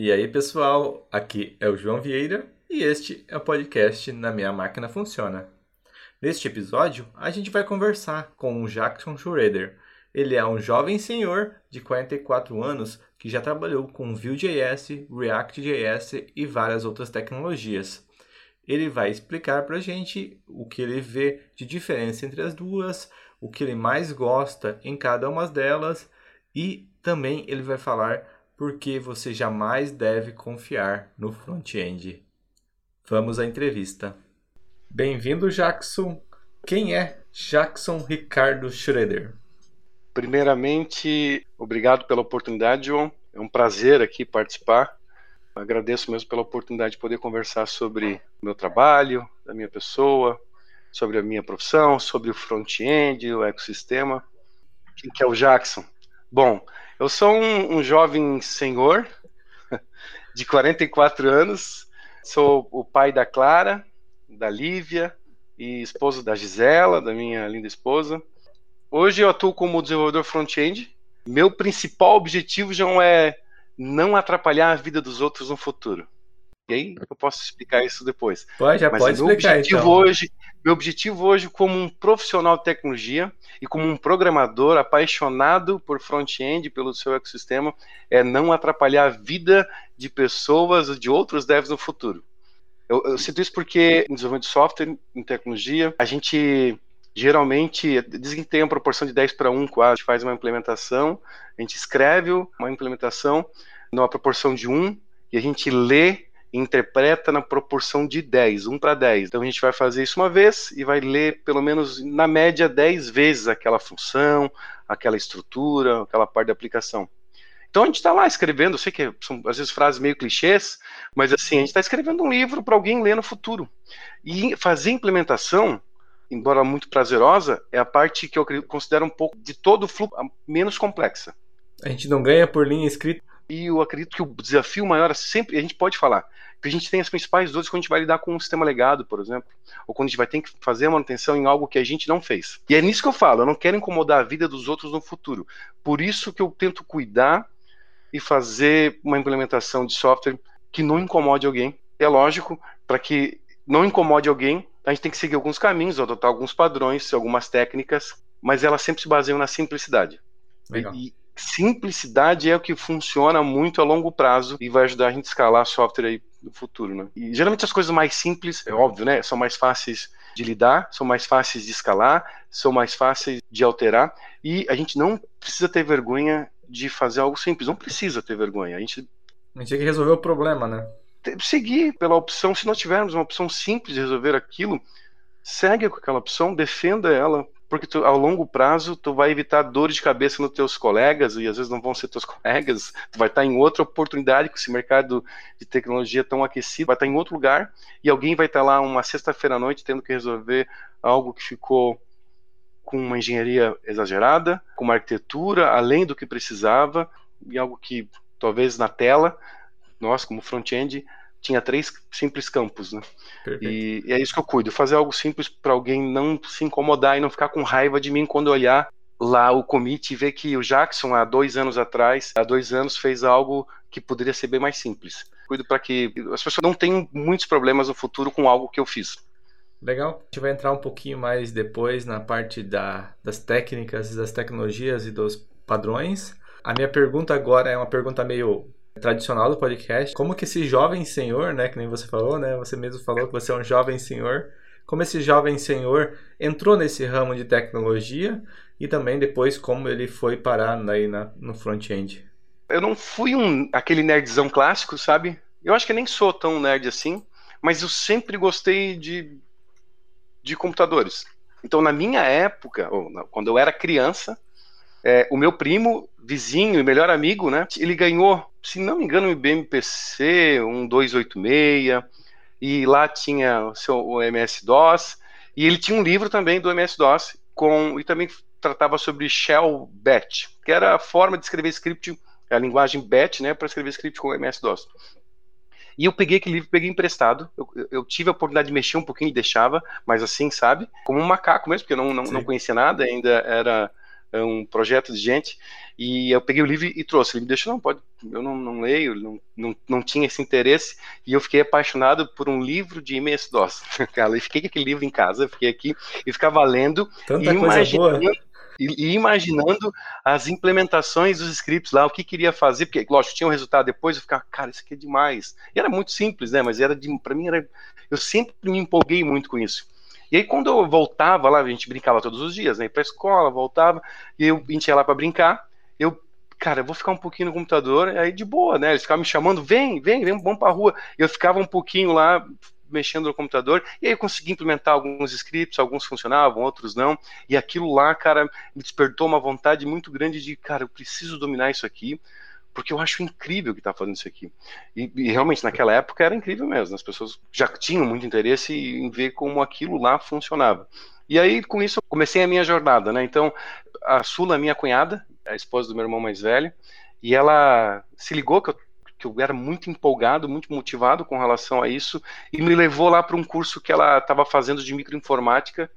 E aí, pessoal, aqui é o João Vieira e este é o podcast Na Minha Máquina Funciona. Neste episódio, a gente vai conversar com o Jackson Schroeder. Ele é um jovem senhor de 44 anos que já trabalhou com Vue.js, React.js e várias outras tecnologias. Ele vai explicar para a gente o que ele vê de diferença entre as duas, o que ele mais gosta em cada uma delas e também ele vai falar por que você jamais deve confiar no front-end. Vamos à entrevista. Bem-vindo, Jackson. Quem é Jackson Ricardo Schroeder? Primeiramente, obrigado pela oportunidade, João. É um prazer aqui participar. Agradeço mesmo pela oportunidade de poder conversar sobre o meu trabalho, da minha pessoa, sobre a minha profissão, sobre o front-end, o ecossistema. Quem que é o Jackson? Bom, eu sou um, um jovem senhor de 44 anos, sou o pai da Clara, da Lívia e esposo da Gisela, da minha linda esposa. Hoje eu atuo como desenvolvedor front-end. Meu principal objetivo já é não atrapalhar a vida dos outros no futuro. Aí eu posso explicar isso depois. Pode, já Mas pode meu explicar objetivo então. hoje, meu objetivo hoje como um profissional de tecnologia e como um programador apaixonado por front-end, pelo seu ecossistema, é não atrapalhar a vida de pessoas, de outros devs no futuro. Eu, eu sinto isso porque em desenvolvimento de software, em tecnologia, a gente geralmente dizem que tem uma proporção de 10 para 1 quase, a gente faz uma implementação, a gente escreve uma implementação numa proporção de 1 e a gente lê interpreta na proporção de 10, 1 para 10. Então a gente vai fazer isso uma vez e vai ler pelo menos na média 10 vezes aquela função, aquela estrutura, aquela parte da aplicação. Então a gente está lá escrevendo, eu sei que são às vezes frases meio clichês, mas assim, a gente está escrevendo um livro para alguém ler no futuro. E fazer implementação, embora muito prazerosa, é a parte que eu considero um pouco de todo o fluxo menos complexa. A gente não ganha por linha escrita. E eu acredito que o desafio maior é sempre, a gente pode falar, que a gente tem as principais dores quando a gente vai lidar com um sistema legado, por exemplo, ou quando a gente vai ter que fazer a manutenção em algo que a gente não fez. E é nisso que eu falo, eu não quero incomodar a vida dos outros no futuro. Por isso que eu tento cuidar e fazer uma implementação de software que não incomode alguém. É lógico, para que não incomode alguém, a gente tem que seguir alguns caminhos, adotar alguns padrões, algumas técnicas, mas elas sempre se baseiam na simplicidade. Legal. E simplicidade é o que funciona muito a longo prazo e vai ajudar a gente a escalar software aí no futuro, né? E geralmente as coisas mais simples, é óbvio, né? São mais fáceis de lidar, são mais fáceis de escalar, são mais fáceis de alterar e a gente não precisa ter vergonha de fazer algo simples, não precisa ter vergonha. A gente A gente tem que resolver o problema, né? seguir pela opção, se nós tivermos uma opção simples de resolver aquilo, segue com aquela opção, defenda ela, porque tu, ao longo prazo tu vai evitar dores de cabeça nos teus colegas e às vezes não vão ser teus colegas, tu vai estar em outra oportunidade com esse mercado de tecnologia tão aquecido, vai estar em outro lugar e alguém vai estar lá uma sexta-feira à noite tendo que resolver algo que ficou com uma engenharia exagerada, com uma arquitetura além do que precisava e algo que talvez na tela nós como front-end tinha três simples campos, né? E, e, é isso que eu cuido, fazer algo simples para alguém não se incomodar e não ficar com raiva de mim quando olhar lá o commit e ver que o Jackson há dois anos atrás, há dois anos fez algo que poderia ser bem mais simples. Cuido para que as pessoas não tenham muitos problemas no futuro com algo que eu fiz. Legal. A gente vai entrar um pouquinho mais depois na parte da, das técnicas, das tecnologias e dos padrões. A minha pergunta agora é uma pergunta meio tradicional do podcast. Como que esse jovem senhor, né, que nem você falou, né, você mesmo falou que você é um jovem senhor, como esse jovem senhor entrou nesse ramo de tecnologia e também depois como ele foi parar aí na, no front-end. Eu não fui um aquele nerdzão clássico, sabe? Eu acho que nem sou tão nerd assim, mas eu sempre gostei de, de computadores. Então, na minha época, quando eu era criança, é, o meu primo, vizinho e melhor amigo, né? Ele ganhou se não me engano, o IBM PC, um 286, e lá tinha o seu MS-DOS, e ele tinha um livro também do MS-DOS, com, e também tratava sobre Shell Bat, que era a forma de escrever script, a linguagem Bat, né, para escrever script com MS-DOS. E eu peguei aquele livro, peguei emprestado. Eu, eu, tive a oportunidade de mexer um pouquinho e deixava, mas assim, sabe? Como um macaco mesmo, porque eu não, não, não conhecia nada, ainda era um projeto de gente, e eu peguei o livro e trouxe. Ele me deixou, não, pode, eu não, não leio, não, não, não tinha esse interesse, e eu fiquei apaixonado por um livro de MS-DOS. Cara, eu fiquei com aquele livro em casa, fiquei aqui e ficava lendo Tanta e imaginando, e, e imaginando as implementações dos scripts lá, o que queria fazer, porque, lógico, tinha um resultado depois, eu ficava, cara, isso aqui é demais. E era muito simples, né? Mas era de, para mim era, eu sempre me empolguei muito com isso. E aí quando eu voltava lá, a gente brincava todos os dias, né? Ia pra escola, voltava, e eu, a gente ia lá para brincar, eu cara, eu vou ficar um pouquinho no computador, aí de boa, né? Eles ficavam me chamando, vem, vem, vem, vamos pra rua. Eu ficava um pouquinho lá mexendo no computador, e aí eu consegui implementar alguns scripts, alguns funcionavam, outros não, e aquilo lá, cara, me despertou uma vontade muito grande de, cara, eu preciso dominar isso aqui, porque eu acho incrível que tá fazendo isso aqui. E, e, realmente, naquela época era incrível mesmo, as pessoas já tinham muito interesse em ver como aquilo lá funcionava. E aí, com isso, eu comecei a minha jornada, né? Então, a Sula, minha cunhada, a esposa do meu irmão mais velho, e ela se ligou que eu, que eu era muito empolgado, muito motivado com relação a isso, e me levou lá para um curso que ela estava fazendo de microinformática.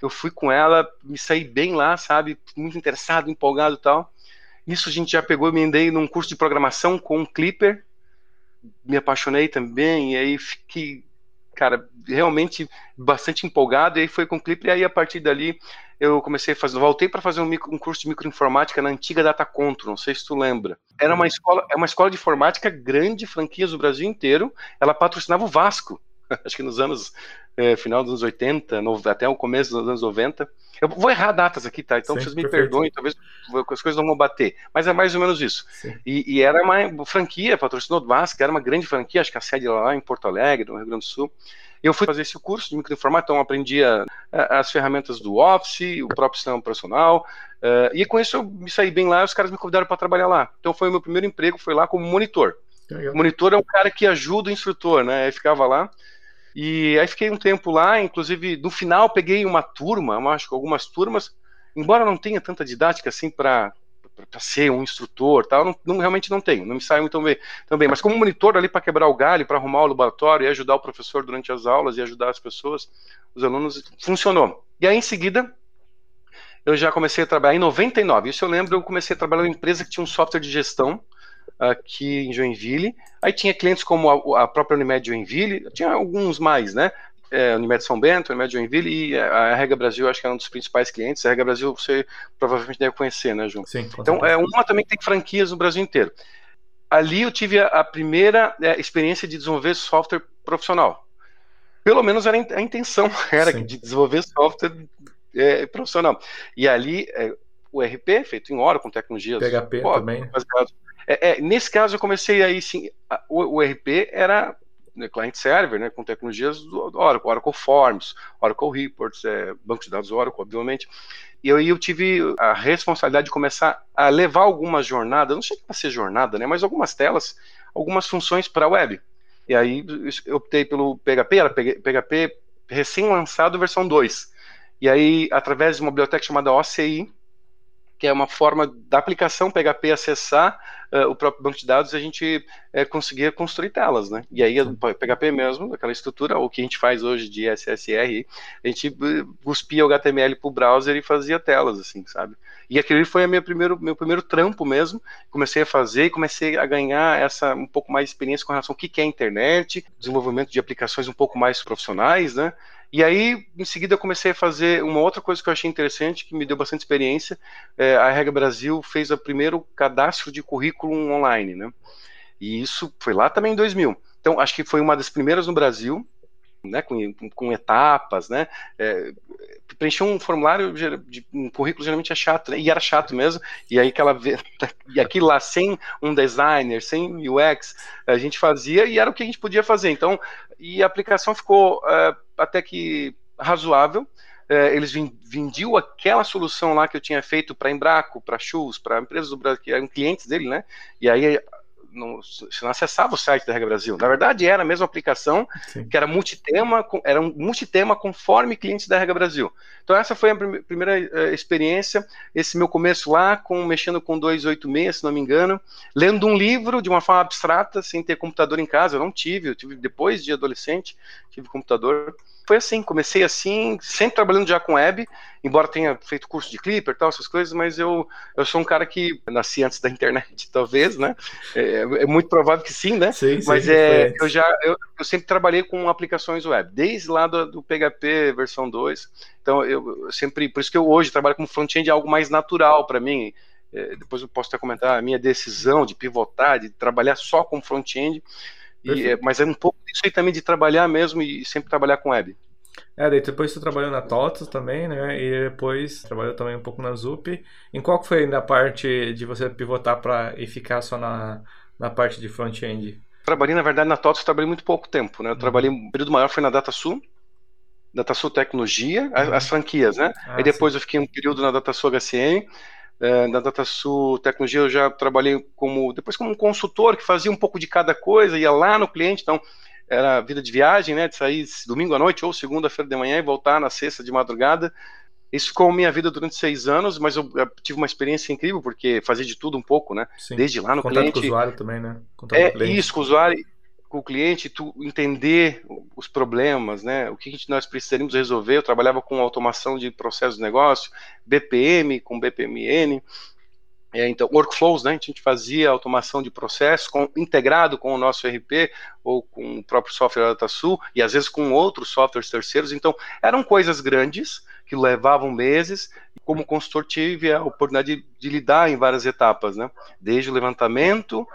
Eu fui com ela, me saí bem lá, sabe? Muito interessado, empolgado e tal. Isso a gente já pegou, me emendei num curso de programação com um Clipper, me apaixonei também, e aí fiquei, cara, realmente bastante empolgado, e aí foi com o Clipper, e aí a partir dali eu comecei a fazer, voltei para fazer um, micro, um, curso de microinformática na antiga Data Control, não sei se tu lembra. Era uma escola, é uma escola de informática grande, franquias do Brasil inteiro. Ela patrocinava o Vasco, acho que nos anos é, final dos anos 80, no, até o começo dos anos 90. Eu vou errar datas aqui, tá? Então Sim, vocês me perfeito. perdoem, talvez as coisas não vão bater, mas é mais ou menos isso. E, e, era uma franquia, patrocinou o Vasco, era uma grande franquia, acho que a sede lá em Porto Alegre, no Rio Grande do Sul. Eu fui fazer esse curso de microinformática, então aprendi a, a, as ferramentas do Office, o próprio sistema operacional, uh, e com isso eu me saí bem lá e os caras me convidaram para trabalhar lá. Então foi o meu primeiro emprego, foi lá como monitor. O monitor é um cara que ajuda o instrutor, né? Aí ficava lá. E aí fiquei um tempo lá, inclusive no final peguei uma turma, acho que algumas turmas, embora não tenha tanta didática assim para para ser um instrutor, tal, não, não, realmente não tenho, não me saio muito bem também, mas como monitor ali para quebrar o galho, para arrumar o laboratório e ajudar o professor durante as aulas e ajudar as pessoas, os alunos, funcionou. E aí em seguida eu já comecei a trabalhar em 99. Isso eu lembro, eu comecei a trabalhar em uma empresa que tinha um software de gestão aqui em Joinville. Aí tinha clientes como a, a própria Unimed Joinville, tinha alguns mais, né? é, Unimed São Bento, Unimed Joinville e a Rega Brasil, acho que é um dos principais clientes. A Rega Brasil você provavelmente deve conhecer, né, João? Sim. Então, é uma também que tem franquias no Brasil inteiro. Ali eu tive a, a primeira é, experiência de desenvolver software profissional. Pelo menos era a intenção, era Sim. de desenvolver software é, profissional. E ali, é, o RP, feito em hora, com tecnologias. PHP pô, também. É, é, nesse caso, eu comecei aí, sim, o, o RP era né, client server, né, com tecnologias do Oracle, Oracle Forms, Oracle Reports, é, banco de dados Oracle, obviamente. E aí eu tive a responsabilidade de começar a levar algumas jornadas, não sei para ser jornada, né, mas algumas telas, algumas funções para a web. E aí eu optei pelo PHP, era PHP recém-lançado versão 2. E aí, através de uma biblioteca chamada OCI, que é uma forma da aplicação PHP acessar uh, o próprio banco de dados e a gente uh, conseguir construir telas, né? E aí, o PHP mesmo, aquela estrutura, o que a gente faz hoje de SSR, a gente uh, cuspia o HTML para o browser e fazia telas, assim, sabe? E aquele foi a minha primeiro, meu primeiro trampo mesmo. Comecei a fazer e comecei a ganhar essa um pouco mais de experiência com relação ao que é a internet, desenvolvimento de aplicações um pouco mais profissionais, né? E aí, em seguida, eu comecei a fazer uma outra coisa que eu achei interessante, que me deu bastante experiência. É, a Regra Brasil fez o primeiro cadastro de currículo online, né? E isso foi lá também em 2000. Então, acho que foi uma das primeiras no Brasil, né, com, com etapas, né? É, preencher um formulário de um currículo geralmente é chato, né? E era chato mesmo. E aí aquela e aquilo lá sem um designer, sem UX, a gente fazia e era o que a gente podia fazer. Então, e a aplicação ficou uh, até que razoável. Uh, eles vendiam aquela solução lá que eu tinha feito para Embraco, para Shoes, para empresas do Brasil que eram clientes dele, né? E aí não, você não acessava o site da Regra Brasil. Na verdade, era a mesma aplicação, Sim. que era multitema, era um multitema conforme clientes da Regra Brasil. Então, essa foi a primeira uh, experiência, esse meu começo lá, com mexendo com 286, se não me engano, lendo um livro de uma forma abstrata, sem ter computador em casa. Eu não tive, eu tive depois de adolescente, tive computador foi assim, comecei assim, sempre trabalhando já com web, embora tenha feito curso de Clipper e tal, essas coisas, mas eu, eu sou um cara que nasci antes da internet, talvez, né? É, é muito provável que sim, né? Sim, sim, mas é, eu já eu, eu, sempre trabalhei com aplicações web, desde lá do, do PHP versão 2. Então eu, eu, sempre, por isso que eu hoje trabalho como front-end é algo mais natural para mim. É, depois eu posso até comentar a minha decisão de pivotar, de trabalhar só com front-end. É, mas é um pouco isso aí também de trabalhar mesmo e sempre trabalhar com web. É, daí depois você trabalhou na TOTOS também, né? E depois trabalhou também um pouco na ZUP. Em qual foi ainda a parte de você pivotar para e ficar só na, na parte de front-end? Trabalhei, na verdade, na TOTOS trabalhei muito pouco tempo, né? Eu uhum. trabalhei, um período maior foi na DataSul, DataSul Tecnologia, uhum. as, as, franquias, né? Ah, Aí depois sim. eu fiquei um período na DataSul HCM, é, na DataSul Tecnologia eu já trabalhei como depois como um consultor que fazia um pouco de cada coisa, ia lá no cliente, então era vida de viagem, né, de sair domingo à noite ou segunda-feira de manhã e voltar na sexta de madrugada. Isso ficou minha vida durante seis anos, mas eu, tive uma experiência incrível porque fazia de tudo um pouco, né? Sim. Desde lá no Contato cliente. com o usuário também, né? Contato é com isso, com o usuário, com o cliente, tu entender os problemas, né? O que nós precisaríamos resolver. Eu trabalhava com automação de processos de negócio, BPM, com BPMN. É, então, workflows, né? A gente fazia automação de processos com, integrado com o nosso RP ou com o próprio software da DataSul e às vezes com outros softwares terceiros. Então, eram coisas grandes que levavam meses. Como consultor, tive a oportunidade de, de lidar em várias etapas, né? Desde o levantamento,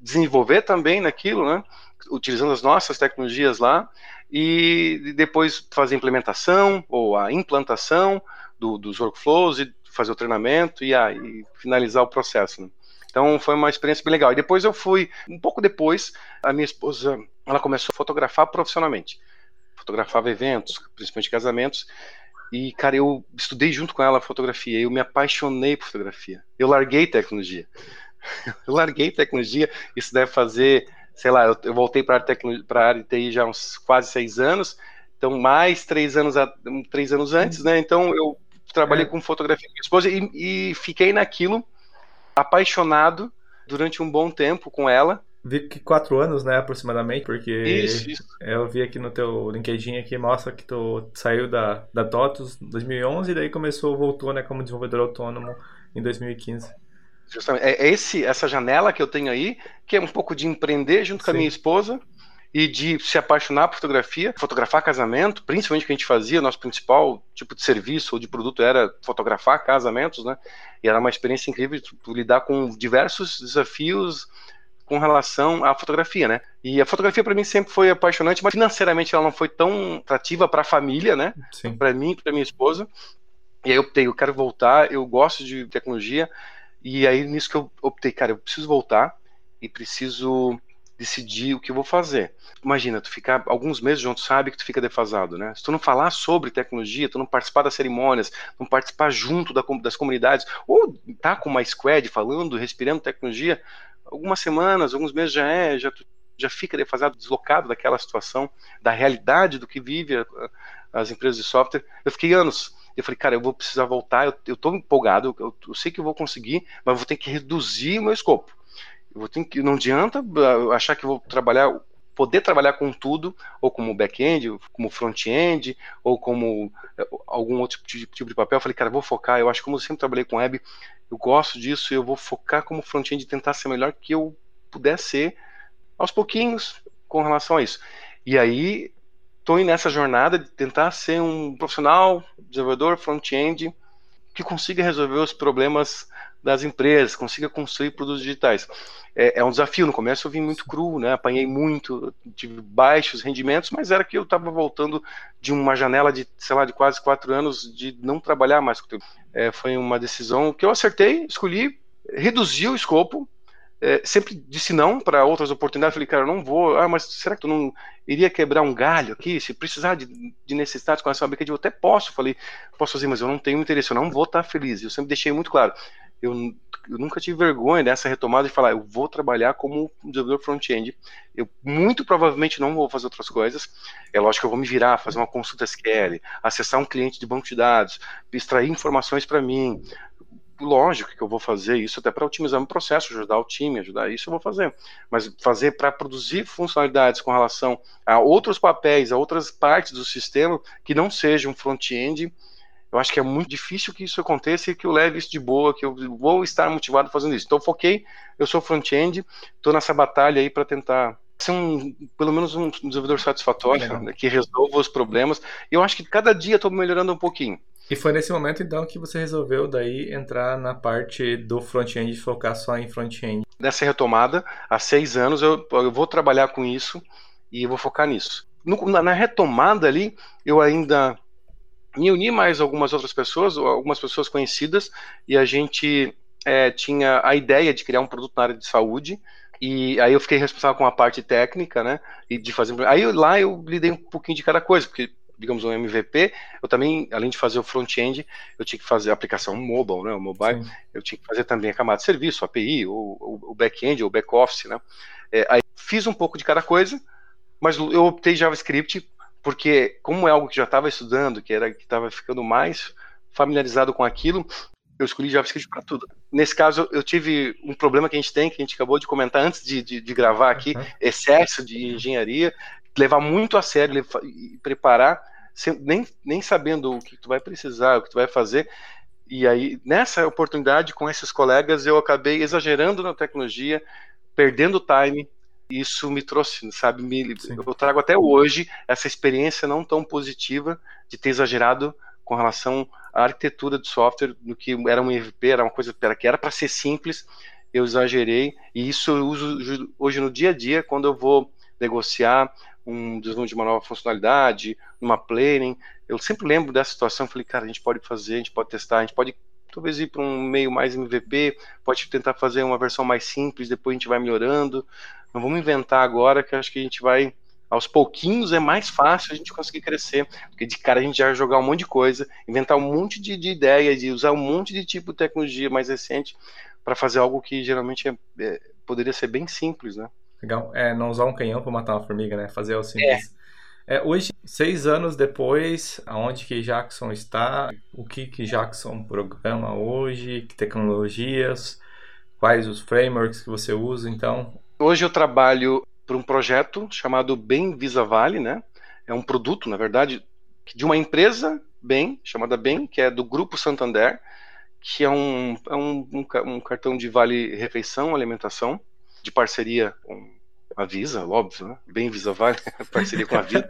desenvolver também naquilo, né? utilizando as nossas tecnologias lá, e depois fazer a implementação ou a implantação do, dos workflows e fazer o treinamento e, e finalizar o processo. Né? Então foi uma experiência bem legal. E depois eu fui, um pouco depois, a minha esposa, ela começou a fotografar profissionalmente. Fotografava eventos, principalmente casamentos. E, cara, eu estudei junto com ela fotografia. Eu me apaixonei por fotografia. Eu larguei tecnologia. eu larguei tecnologia. Isso deve fazer sei lá, eu, eu voltei para a área de TI já há uns quase seis anos, então mais três anos, a, três anos antes, né? Então eu trabalhei é. com fotografia com minha esposa e, e fiquei naquilo, apaixonado durante um bom tempo com ela. Vi que quatro anos, né, aproximadamente, porque isso, isso. eu vi aqui no teu LinkedIn aqui, mostra que tu saiu da, da TOTUS em 2011 e daí começou, voltou, né, como desenvolvedor autônomo em 2015. Justamente. É, é esse, essa janela que eu tenho aí, que é um pouco de empreender junto Sim. com a minha esposa e de se apaixonar por fotografia, fotografar casamento, principalmente o que a gente fazia, nosso principal tipo de serviço ou de produto era fotografar casamentos, né? E era uma experiência incrível de lidar com diversos desafios com relação à fotografia, né? E a fotografia para mim sempre foi apaixonante, mas financeiramente ela não foi tão atrativa para a família, né? Para mim, para minha esposa. E aí eu optei, eu quero voltar, eu gosto de tecnologia, e aí, nisso que eu optei, cara, eu preciso voltar e preciso decidir o que eu vou fazer. Imagina, tu ficar alguns meses junto, sabe que tu fica defasado, né? Se tu não falar sobre tecnologia, tu não participar das cerimônias, não participar junto da, das comunidades, ou tá com uma squad falando, respirando tecnologia, algumas semanas, alguns meses já é, já, já fica defasado, deslocado daquela situação, da realidade do que vive a, as empresas de software. Eu fiquei anos eu falei, cara, eu vou precisar voltar, eu, tô empolgado, eu, eu, sei que eu vou conseguir, mas vou ter que reduzir o meu escopo. Eu vou ter que, não adianta achar que vou trabalhar, poder trabalhar com tudo, ou como back-end, como front-end, ou como eh, algum outro tipo, de papel. Eu falei, cara, vou focar, eu acho que como eu sempre trabalhei com web, eu gosto disso, eu vou focar como front-end e tentar ser melhor que eu puder ser aos pouquinhos com relação a isso. E aí estou nessa jornada de tentar ser um profissional, desenvolvedor front-end, que consiga resolver os problemas das empresas, consiga construir produtos digitais. É, é, um desafio. No começo eu vim muito cru, né? apanhei muito, tive baixos rendimentos, mas era que eu estava voltando de uma janela de, sei lá, de quase quatro anos de não trabalhar mais com o tempo. É, foi uma decisão que eu acertei, escolhi, reduzi o escopo, é, sempre disse não para outras oportunidades. Falei, cara, eu não vou. Ah, mas será que tu não iria quebrar um galho aqui? Se precisar de, de necessidades com essa fabricante, eu até posso. Falei, posso fazer, mas eu não tenho interesse, eu não vou estar feliz. Eu sempre deixei muito claro. Eu, eu, nunca tive vergonha dessa retomada de falar, eu vou trabalhar como desenvolvedor front-end. Eu muito provavelmente não vou fazer outras coisas. É lógico que eu vou me virar, fazer uma consulta SQL, acessar um cliente de banco de dados, extrair informações para mim. Lógico que eu vou fazer isso até para otimizar o processo, ajudar o time, ajudar isso eu vou fazer. Mas fazer para produzir funcionalidades com relação a outros papéis, a outras partes do sistema que não sejam front-end, eu acho que é muito difícil que isso aconteça e que eu leve isso de boa, que eu vou estar motivado fazendo isso. Então, foquei, eu sou front-end, estou nessa batalha aí para tentar ser um, pelo menos um desenvolvedor satisfatório, né, que resolva os problemas. E eu acho que cada dia estou melhorando um pouquinho. E foi nesse momento, então, que você resolveu daí entrar na parte do front-end e focar só em front-end. Nessa retomada, há seis anos, eu, eu vou trabalhar com isso e vou focar nisso. No, na, na retomada ali, eu ainda me uni mais algumas outras pessoas, algumas pessoas conhecidas, e a gente é, tinha a ideia de criar um produto na área de saúde. E aí eu fiquei responsável com a parte técnica, né? E de fazer. Aí lá eu lidei um pouquinho de cada coisa, porque digamos, um MVP, eu também, além de fazer o front-end, eu tinha que fazer a aplicação mobile, né, o mobile, Sim. eu tinha que fazer também a camada de serviço, API, o, o back-end, o back-office, né. É, aí fiz um pouco de cada coisa, mas eu optei JavaScript porque como é algo que já estava estudando, que era que estava ficando mais familiarizado com aquilo, eu escolhi JavaScript para tudo. Nesse caso, eu tive um problema que a gente tem, que a gente acabou de comentar antes de, de, de gravar aqui, uhum. excesso de engenharia, levar muito a sério levar, e preparar, sem, nem, nem sabendo o que tu vai precisar, o que tu vai fazer. E aí, nessa oportunidade com esses colegas, eu acabei exagerando na tecnologia, perdendo time, isso me trouxe, sabe, me, eu trago até hoje essa experiência não tão positiva de ter exagerado com relação à arquitetura de software, do que era um MVP, era uma coisa que era para ser simples, eu exagerei, e isso eu uso hoje no dia a dia, quando eu vou negociar um desenvolvimento de uma nova funcionalidade, uma planning, eu sempre lembro dessa situação, falei, cara, a gente pode fazer, a gente pode testar, a gente pode talvez ir para um meio mais MVP, pode tentar fazer uma versão mais simples, depois a gente vai melhorando, não vamos inventar agora, que acho que a gente vai. Aos pouquinhos é mais fácil a gente conseguir crescer, porque de cara a gente já jogar um monte de coisa, inventar um monte de, de ideia, de usar um monte de tipo de tecnologia mais recente para fazer algo que geralmente é, é, poderia ser bem simples, né? Legal. É, não usar um canhão para matar uma formiga, né? Fazer o simples. É. é. hoje, seis anos depois, aonde que Jackson está? O que que Jackson programa hoje? Que tecnologias? Quais os frameworks que você usa? Então, Hoje eu trabalho para um projeto chamado Bem Visa Vale, né? É um produto, na verdade, de uma empresa Bem, chamada Bem, que é do Grupo Santander, que é um, é um, um, um cartão de vale refeição, alimentação, de parceria com a Visa, óbvio, né? Bem Visa Vale, parceria com a Visa.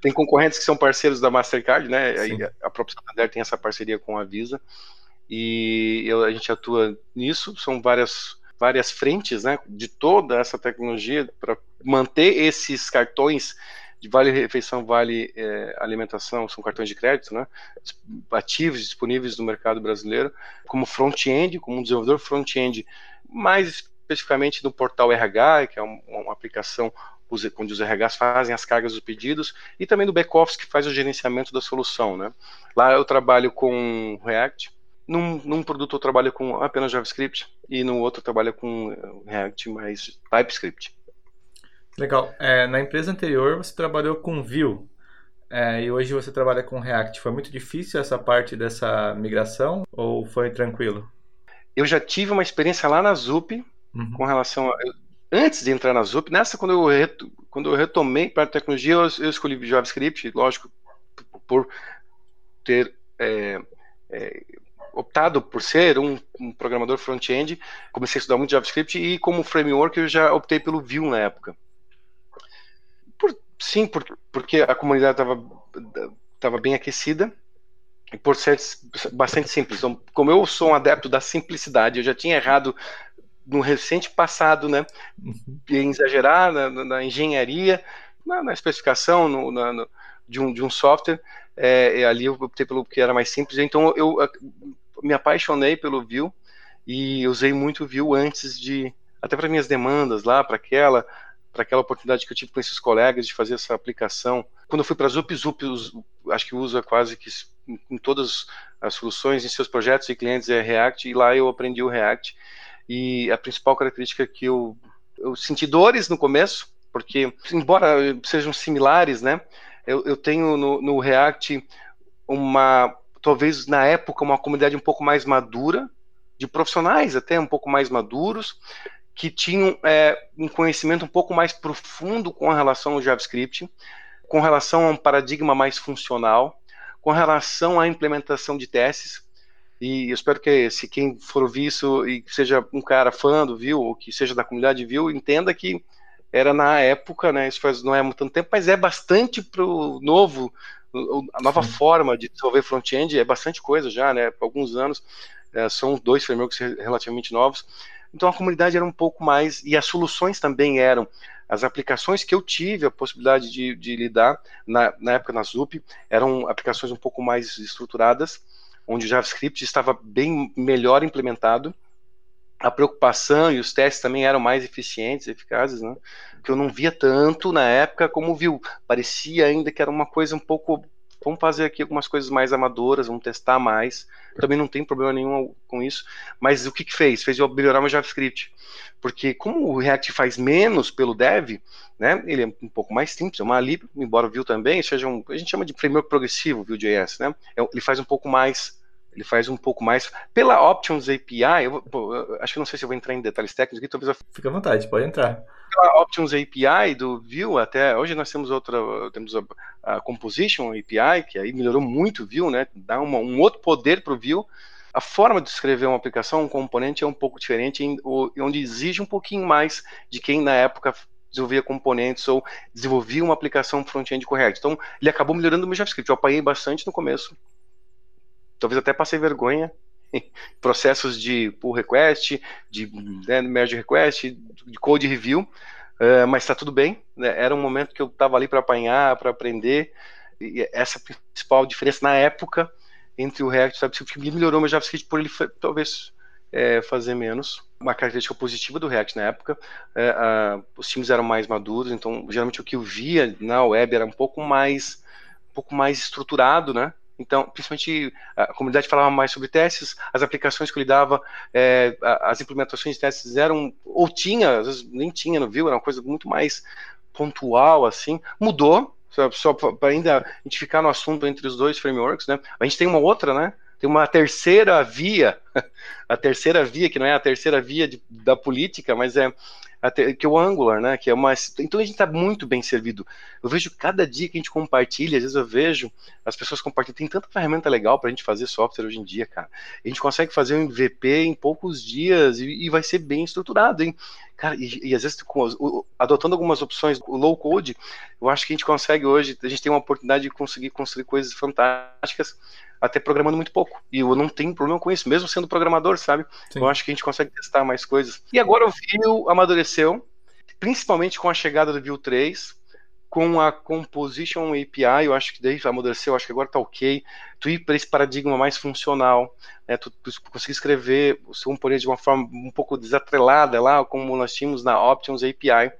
tem concorrentes que são parceiros da Mastercard, né? A própria Santander tem essa parceria com a Visa. E eu, a gente atua nisso, são várias várias frentes né, de toda essa tecnologia para manter esses cartões de vale refeição, vale é, alimentação, são cartões de crédito, né, ativos disponíveis no mercado brasileiro, como front-end, como um desenvolvedor front-end, mais especificamente no portal RH, que é uma, uma aplicação onde os RHs fazem as cargas dos pedidos, e também do back-office, que faz o gerenciamento da solução. Né. Lá eu trabalho com React, num, num produto eu trabalho com apenas JavaScript e no outro eu trabalho com React mais TypeScript. Legal. É, na empresa anterior você trabalhou com Vue é, e hoje você trabalha com React. Foi muito difícil essa parte dessa migração ou foi tranquilo? Eu já tive uma experiência lá na Zup uhum. com relação a. Antes de entrar na Zup, nessa quando eu, reto, quando eu retomei para a tecnologia, eu, eu, escolhi JavaScript, lógico, por ter é, é, optado por ser um, um programador front-end, comecei a estudar muito JavaScript e como framework eu já optei pelo Vue na época. Por, sim, por, porque a comunidade estava tava bem aquecida e por ser bastante simples. Então, como eu sou um adepto da simplicidade, eu já tinha errado no recente passado, né, uhum. em exagerar na, na engenharia, na, na especificação no, na, no, de, um, de um software, é, ali eu optei pelo que era mais simples. Então eu me apaixonei pelo Vue e usei muito o Vue antes de até para minhas demandas lá, para aquela para aquela oportunidade que eu tive com esses colegas de fazer essa aplicação. Quando eu fui para Zup, Zup acho que usa quase que em todas as soluções, em seus projetos e clientes é React, e lá eu aprendi o React. E a principal característica que eu, eu senti dores no começo, porque, embora sejam similares, né, eu, eu tenho no, no React uma, talvez na época, uma comunidade um pouco mais madura, de profissionais até um pouco mais maduros, que tinham é, um conhecimento um pouco mais profundo com relação ao JavaScript, com relação a um paradigma mais funcional, com relação à implementação de testes. E eu espero que se quem for ouvir isso e seja um cara fã do Vue, ou que seja da comunidade Vue, entenda que era na época, né? Isso faz não é muito tempo, mas é bastante para o novo, a nova Sim. forma de desenvolver front-end, é bastante coisa já, né? Por alguns anos, é, são dois frameworks relativamente novos. Então a comunidade era um pouco mais, e as soluções também eram. As aplicações que eu tive a possibilidade de, de lidar na, na, época na ZUP eram aplicações um pouco mais estruturadas, onde o JavaScript estava bem melhor implementado. A preocupação e os testes também eram mais eficientes, eficazes, né? Que eu não via tanto na época como viu. Parecia ainda que era uma coisa um pouco vamos fazer aqui algumas coisas mais amadoras, vamos testar mais. Também não tem problema nenhum com isso. Mas o que, que fez? Fez eu melhorar meu JavaScript. Porque como o React faz menos pelo dev, né, ele é um pouco mais simples, é uma lib, embora o Vue também seja um, a gente chama de framework progressivo, Vue.js, né? É ele faz um pouco mais ele faz um pouco mais. Pela Options API, eu, pô, eu acho que não sei se eu vou entrar em detalhes técnicos aqui, talvez eu... Fica à vontade, pode entrar. Pela Options API do Vue, até hoje nós temos outra, temos a, a Composition API, que aí melhorou muito o Vue, né? Dá uma, um outro poder para o Vue. A forma de escrever uma aplicação, um componente é um pouco diferente, onde exige um pouquinho mais de quem na época desenvolvia componentes ou desenvolvia uma aplicação front-end correta. Então, ele acabou melhorando o meu JavaScript. Eu apanhei bastante no começo, talvez até passei vergonha processos de pull request, de né, merge request, de code review, uh, mas está tudo bem. Né? Era um momento que eu estava ali para apanhar, para aprender. E essa principal diferença na época entre o React e o JavaScript melhorou meu JavaScript por ele talvez é, fazer menos. Uma característica positiva do React na época, é, a, os times eram mais maduros, então geralmente o que eu via na web era um pouco mais, um pouco mais estruturado, né? Então, principalmente a comunidade falava mais sobre testes, as aplicações que eu lidava, é, as implementações de testes eram, ou tinha, às vezes nem tinha no Vue, era uma coisa muito mais pontual, assim. Mudou, só, só para ainda a gente ficar no assunto entre os dois frameworks, né? A gente tem uma outra, né? Tem uma terceira via, a terceira via, que não é a terceira via de, da política, mas é que é o Angular, né? Que é uma. Então a gente está muito bem servido. Eu vejo cada dia que a gente compartilha, às vezes eu vejo as pessoas compartilhando. Tem tanta ferramenta legal para a gente fazer software hoje em dia, cara. A gente consegue fazer um MVP em poucos dias e, e vai ser bem estruturado, hein? Cara, e, e às vezes com, adotando algumas opções, low code, eu acho que a gente consegue hoje, a gente tem uma oportunidade de conseguir construir coisas fantásticas até programando muito pouco. E eu não tenho problema com isso, mesmo sendo programador, sabe? Sim. Eu acho que a gente consegue testar mais coisas. E agora o Vue amadureceu, principalmente com a chegada do Vue 3, com a Composition API, eu acho que daí amadureceu, eu acho que agora tá ok. Tu ir para esse paradigma mais funcional, né? Tu, tu conseguir escrever o seu componente de uma forma um pouco desatrelada lá, como nós tínhamos na Options API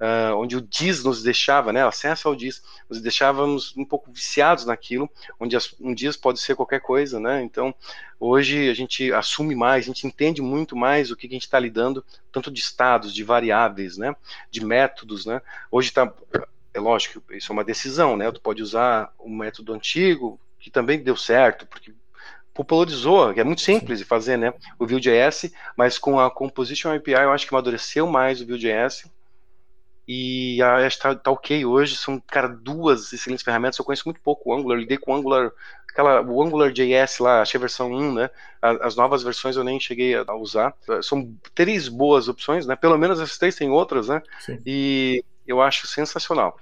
uh, onde o DIS nos deixava, né, acesso ao DIS, nos deixávamos um pouco viciados naquilo, onde as, um DIS pode ser qualquer coisa, né, então hoje a gente assume mais, a gente entende muito mais o que a gente está lidando, tanto de estados, de variáveis, né, de métodos, né, hoje está, é lógico, isso é uma decisão, né, tu pode usar um método antigo, que também deu certo, porque popularizou, que é muito simples de fazer, né? O Vue.js, mas com a Composition API eu acho que amadureceu mais o Vue.js e a está tá ok hoje, são, cara, duas excelentes ferramentas, eu conheço muito pouco o Angular, lidei com o Angular, aquela, o Angular JS lá, achei a versão 1, né, as novas versões eu nem cheguei a usar, são três boas opções, né, pelo menos essas três tem outras, né, Sim. e eu acho sensacional.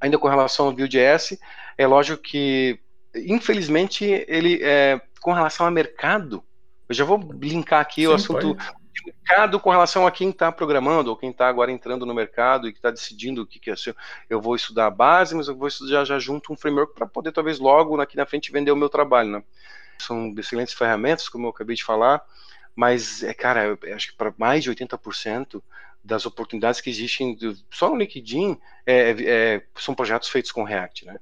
Ainda com relação ao Vue.js, é lógico que, infelizmente, ele, é, com relação ao mercado, eu já vou linkar aqui Sim, o assunto pode mercado com relação a quem está programando, ou quem está agora entrando no mercado e que está decidindo o que, que é. Se eu vou estudar a base, mas eu vou estudar já junto um framework para poder, talvez, logo aqui na frente vender o meu trabalho. Né? São excelentes ferramentas, como eu acabei de falar, mas, é, cara, acho que para mais de 80% das oportunidades que existem só no LinkedIn é, é, são projetos feitos com React, né?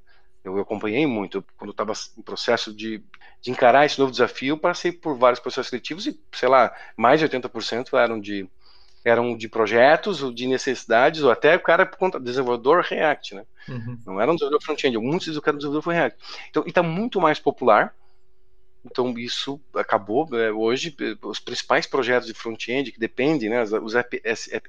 Eu acompanhei muito. Quando estava em processo de, de, encarar esse novo desafio, passei por vários processos seletivos e, sei lá, mais de 80% eram de, eram de projetos, ou de necessidades, ou até o cara por conta desenvolvedor React, né? Uhum. Não era um desenvolvedor front-end, muitos do cara desenvolvedor foi React. Então, e está muito mais popular. Então, isso acabou. É, hoje, os principais projetos de front-end que dependem, né, os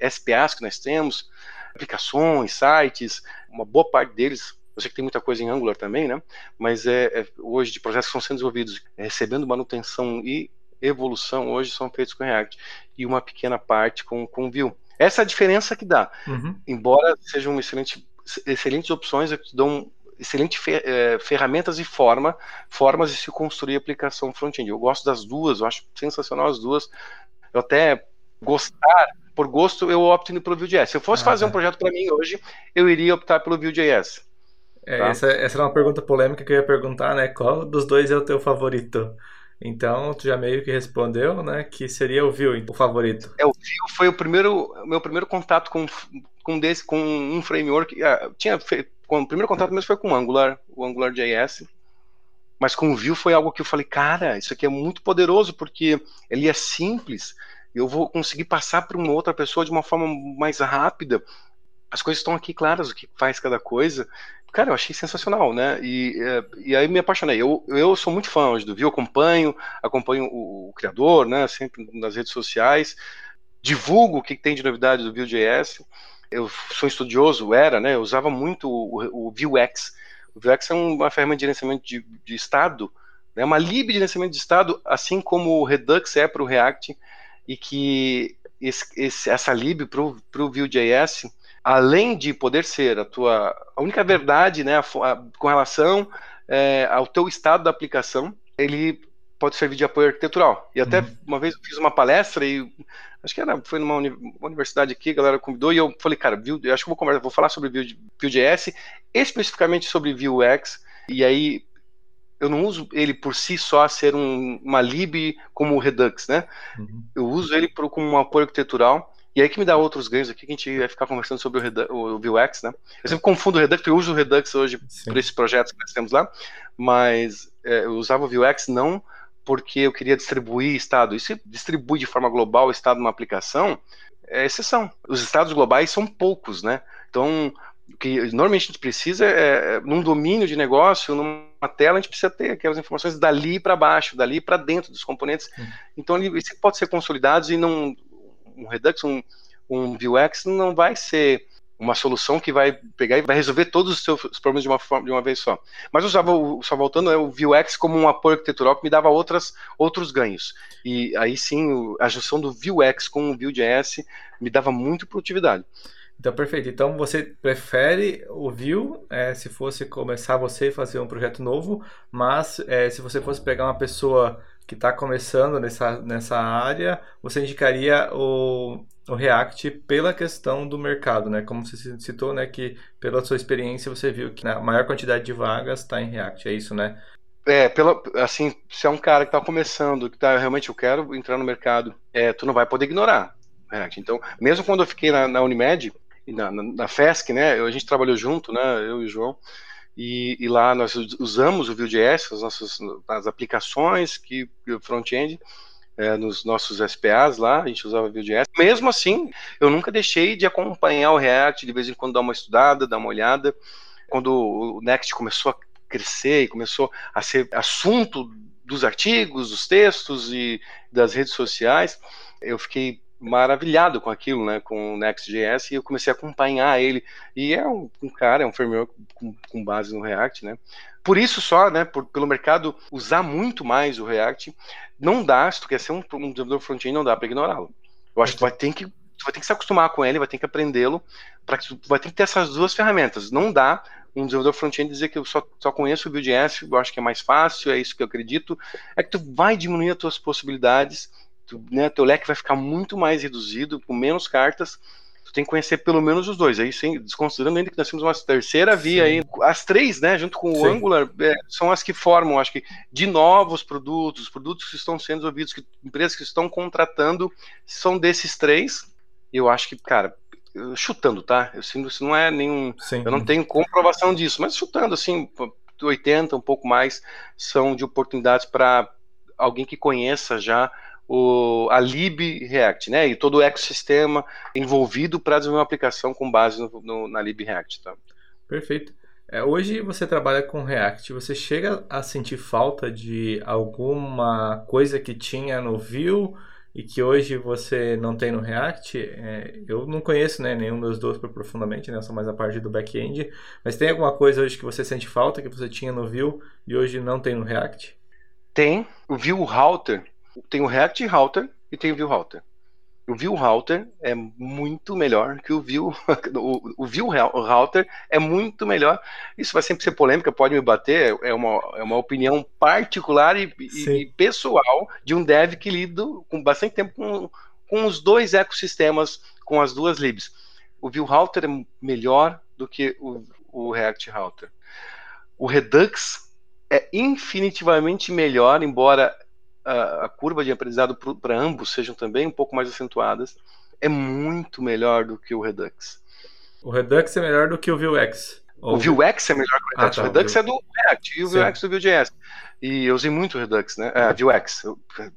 SPAs que nós temos, aplicações, sites, uma boa parte deles eu sei que tem muita coisa em Angular também, né? Mas é, é hoje de projetos que estão sendo desenvolvidos, é, recebendo manutenção e evolução, hoje são feitos com React e uma pequena parte com, com Vue. Essa é a diferença que dá. Uhum. Embora sejam excelente, excelentes opções que dão excelentes é, ferramentas e forma, formas de se construir aplicação front-end. Eu gosto das duas, eu acho sensacional as duas. Eu até gostar, por gosto, eu opto pelo Vue.js. Se eu fosse ah, fazer um projeto para mim hoje, eu iria optar pelo Vue.js. É, tá? essa, essa era uma pergunta polêmica que eu ia perguntar, né? Qual dos dois é o teu favorito? Então, tu já meio que respondeu, né? Que seria o Vue, o favorito. É, o Vue foi o primeiro, meu primeiro contato com, com, desse, com um framework. Ah, tinha feito, com, o primeiro contato mesmo foi com o Angular, o AngularJS. Mas com o Vue foi algo que eu falei, cara, isso aqui é muito poderoso, porque ele é simples. Eu vou conseguir passar para uma outra pessoa de uma forma mais rápida. As coisas estão aqui claras, o que faz cada coisa cara, eu achei sensacional, né? E, é, e aí me apaixonei. Eu, eu sou muito fã hoje do Vue, acompanho, acompanho o, o, criador, né? Sempre nas redes sociais, divulgo o que tem de novidade do Vue.js. Eu sou estudioso, era, né? Eu usava muito o, o Vuex. O Vuex é uma ferramenta de gerenciamento de, de estado, é né? uma lib de gerenciamento de estado, assim como o Redux é para o React, e que esse, esse, essa lib para o Vue.js além de poder ser a tua a única verdade, né, a, a, com relação é, ao teu estado da aplicação, ele pode servir de apoio arquitetural. E até uhum. uma vez eu fiz uma palestra e acho que era, foi numa uni, universidade aqui, a galera convidou e eu falei, cara, Vue, acho que vou conversar, vou falar sobre Vue.js, especificamente sobre Vuex, e aí eu não uso ele por si só ser um, uma lib como o Redux, né? Uhum. Eu uso ele como um apoio arquitetural e aí que me dá outros ganhos aqui, que a gente vai ficar conversando sobre o, Redux, o Vuex, né? Eu sempre confundo o Redux, eu uso o Redux hoje para esses projetos que nós temos lá, mas é, eu usava o Vuex não porque eu queria distribuir estado. E se distribui de forma global o estado de uma aplicação, é exceção. Os estados globais são poucos, né? Então, o que normalmente a gente precisa é, é num domínio de negócio, numa tela, a gente precisa ter aquelas informações dali para baixo, dali para dentro dos componentes. Hum. Então, isso pode ser consolidado e não um Redux, um, um Vuex não vai ser uma solução que vai pegar e vai resolver todos os seus problemas de uma forma de uma vez só. Mas eu usava, só voltando, é o Vuex como um apoio arquitetural que me dava outras, outros ganhos. E aí sim, a junção do Vuex com o Vue.js me dava muito produtividade. Então, perfeito. Então, você prefere o Vue é, se fosse começar você fazer um projeto novo, mas é, se você fosse pegar uma pessoa que está começando nessa, nessa área, você indicaria o, o React pela questão do mercado, né? Como você citou, né? Que pela sua experiência você viu que a maior quantidade de vagas está em React, é isso, né? É, pela, assim, se é um cara que está começando, que tá realmente, eu quero entrar no mercado, é, tu não vai poder ignorar React. Então, mesmo quando eu fiquei na, na Unimed, na, na, na FESC, né? A gente trabalhou junto, né? Eu e o João. E, e, lá nós usamos o Vue.js, as nossas as aplicações que front-end é, nos nossos SPAs lá, a gente usava Vue.js. Mesmo assim, eu nunca deixei de acompanhar o React, de vez em quando dar uma estudada, dar uma olhada. Quando o Next começou a crescer e começou a ser assunto dos artigos, dos textos e das redes sociais, eu fiquei maravilhado com aquilo, né, com o Next.js, e eu comecei a acompanhar ele, e é um, um cara, é um framework com, com, base no React, né, por isso só, né, por, pelo mercado usar muito mais o React, não dá, se tu quer ser um, um desenvolvedor front-end, não dá para ignorá-lo. Eu acho que tu vai ter que tu vai ter que se acostumar com ele, vai ter que aprendê-lo, para que tu vai ter que ter essas duas ferramentas. Não dá um desenvolvedor front-end dizer que eu só, só conheço o Vue.js, eu acho que é mais fácil, é isso que eu acredito, é que tu vai diminuir as tuas possibilidades tu, né, teu leque vai ficar muito mais reduzido, com menos cartas. Tu tem que conhecer pelo menos os dois. Aí, sem, desconsiderando ainda que nós temos uma terceira via Sim. aí. As três, né, junto com o Sim. Angular, é, são as que formam, acho que, de novos produtos, produtos que estão sendo desenvolvidos, que, empresas que estão contratando, são desses três. Eu acho que, cara, chutando, tá? Eu sinto isso não é nenhum. Sim. Eu não tenho comprovação disso, mas chutando, assim, 80, um pouco mais, são de oportunidades para alguém que conheça já o, a lib React, né? E todo o ecossistema envolvido para desenvolver uma aplicação com base no, no, na lib React. Tá? Perfeito. É, hoje você trabalha com React, você chega a sentir falta de alguma coisa que tinha no Vue e que hoje você não tem no React? É, eu não conheço né, nenhum dos dois profundamente, né, sou mais a parte do back-end, mas tem alguma coisa hoje que você sente falta que você tinha no Vue e hoje não tem no React? Tem. O Vue Router, tem o React Router e tem o Vue Router. O View Router é muito melhor que o View. O, o View Router é muito melhor. Isso vai sempre ser polêmica, pode me bater. É uma, é uma opinião particular e, e pessoal de um dev que lido com bastante tempo com, com os dois ecossistemas, com as duas libs. O View Router é melhor do que o, o React Router. O Redux é infinitivamente melhor, embora a, a curva de aprendizado para ambos sejam também um pouco mais acentuadas, é muito melhor do que o Redux. O Redux é melhor do que o Vuex. O Vuex é melhor que o Redux. Ah, tá, o Redux o é do React e o Vuex do Vue.js. E eu usei muito o Redux, né? É, Vuex.